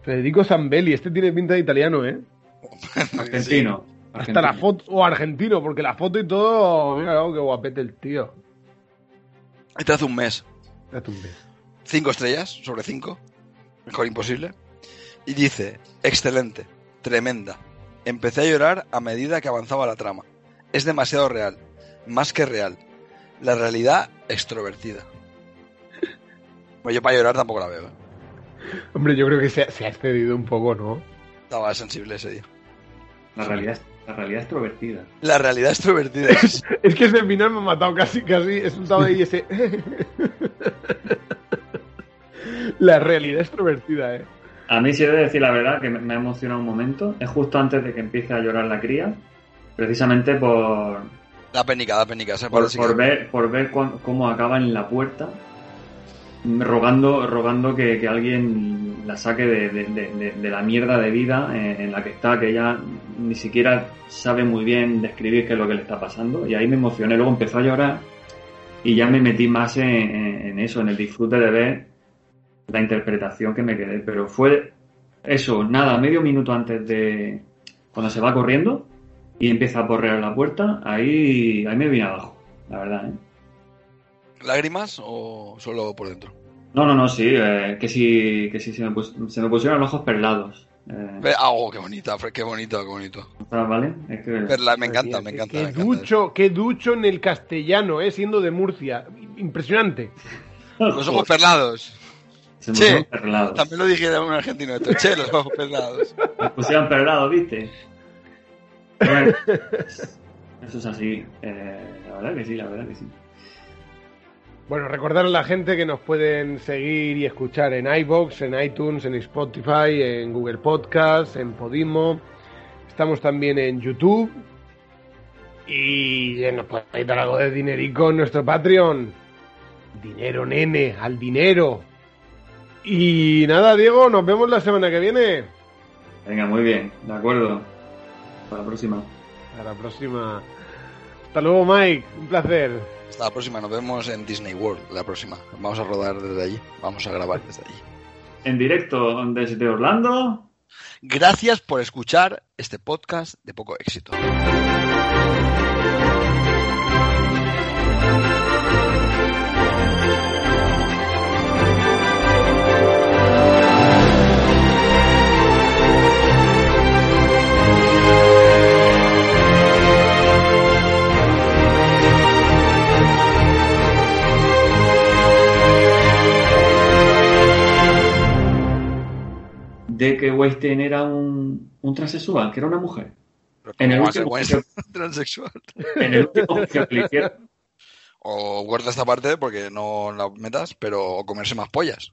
A: Federico Zambelli, este tiene pinta de italiano, ¿eh?
B: Argentino.
A: Hasta la foto, o argentino, porque la foto y todo, mira, oh, qué guapete el tío.
C: Este hace un mes.
A: Date un beso.
C: Cinco estrellas sobre cinco. Mejor imposible. Y dice, excelente, tremenda. Empecé a llorar a medida que avanzaba la trama. Es demasiado real. Más que real. La realidad extrovertida. Bueno, yo para llorar tampoco la veo. ¿eh?
A: Hombre, yo creo que se, se ha excedido un poco, ¿no?
C: Estaba sensible ese día.
B: La realidad, es- la realidad extrovertida.
C: La realidad extrovertida.
A: Es que ese final me ha matado casi, casi. He soltado ahí ese. La realidad extrovertida, ¿eh?
B: A mí, si he de decir la verdad, que me- ha emocionado un momento. Es justo antes de que empiece a llorar la cría. Precisamente por,
C: Da penica, da penica. esa
B: por,
C: sí
B: por ver, por ver cuán- cómo acaba en la puerta, rogando, rogando que, que alguien la saque de, de- la mierda de vida en, en la que está, que ella ni siquiera sabe muy bien describir qué es lo que le está pasando. Y ahí me emocioné, luego empezó a llorar y ya me metí más en eso, en el disfrute de ver la interpretación que me quedé. Pero fue eso, nada, medio minuto antes de cuando se va corriendo y empieza a porrear la puerta, ahí, ahí me vine abajo, la verdad. ¿eh?
C: ¿Lágrimas o solo por dentro?
B: No, no, no, sí, eh, que sí, que sí, se me, pus- se me pusieron los ojos perlados. Eh,
C: Ve- Ah, oh, qué bonita, qué bonito, qué bonito.
B: ¿Vale? Es que...
C: Perla, me encanta, me encanta.
A: Qué
C: me encanta.
A: ducho, qué ducho en el castellano, eh, siendo de Murcia. Impresionante.
C: Los ojos perlados.
B: Se me
C: Che,
B: perlados.
C: También lo dijera un argentino esto. Che, los ojos perlados.
B: Me pusieron perlados, ¿viste? Bueno, eso es así. Eh, la verdad que sí, la verdad que sí.
A: Bueno, recordar a la gente que nos pueden seguir y escuchar en iBox, en iTunes, en Spotify, en Google Podcast, en Podimo. Estamos también en YouTube. Y nos podéis dar algo de dinerico en nuestro Patreon. Dinero, nene, al dinero. Y nada, Diego, nos vemos la semana que viene.
B: Venga, muy bien, de acuerdo. Hasta la próxima.
A: Hasta la próxima. Hasta luego, Mike. Un placer.
C: Hasta la próxima, nos vemos en Disney World. La próxima. Vamos a rodar desde allí. Vamos a grabar desde allí.
B: En directo desde Orlando.
C: Gracias por escuchar este podcast de poco éxito.
B: De que Weinstein era un, un transexual, que era una mujer. En el
C: ¿cómo va a ser
B: último
C: transexual?
B: En el último que le hicieron.
C: O guarda esta parte porque no la metas, pero o comerse más pollas.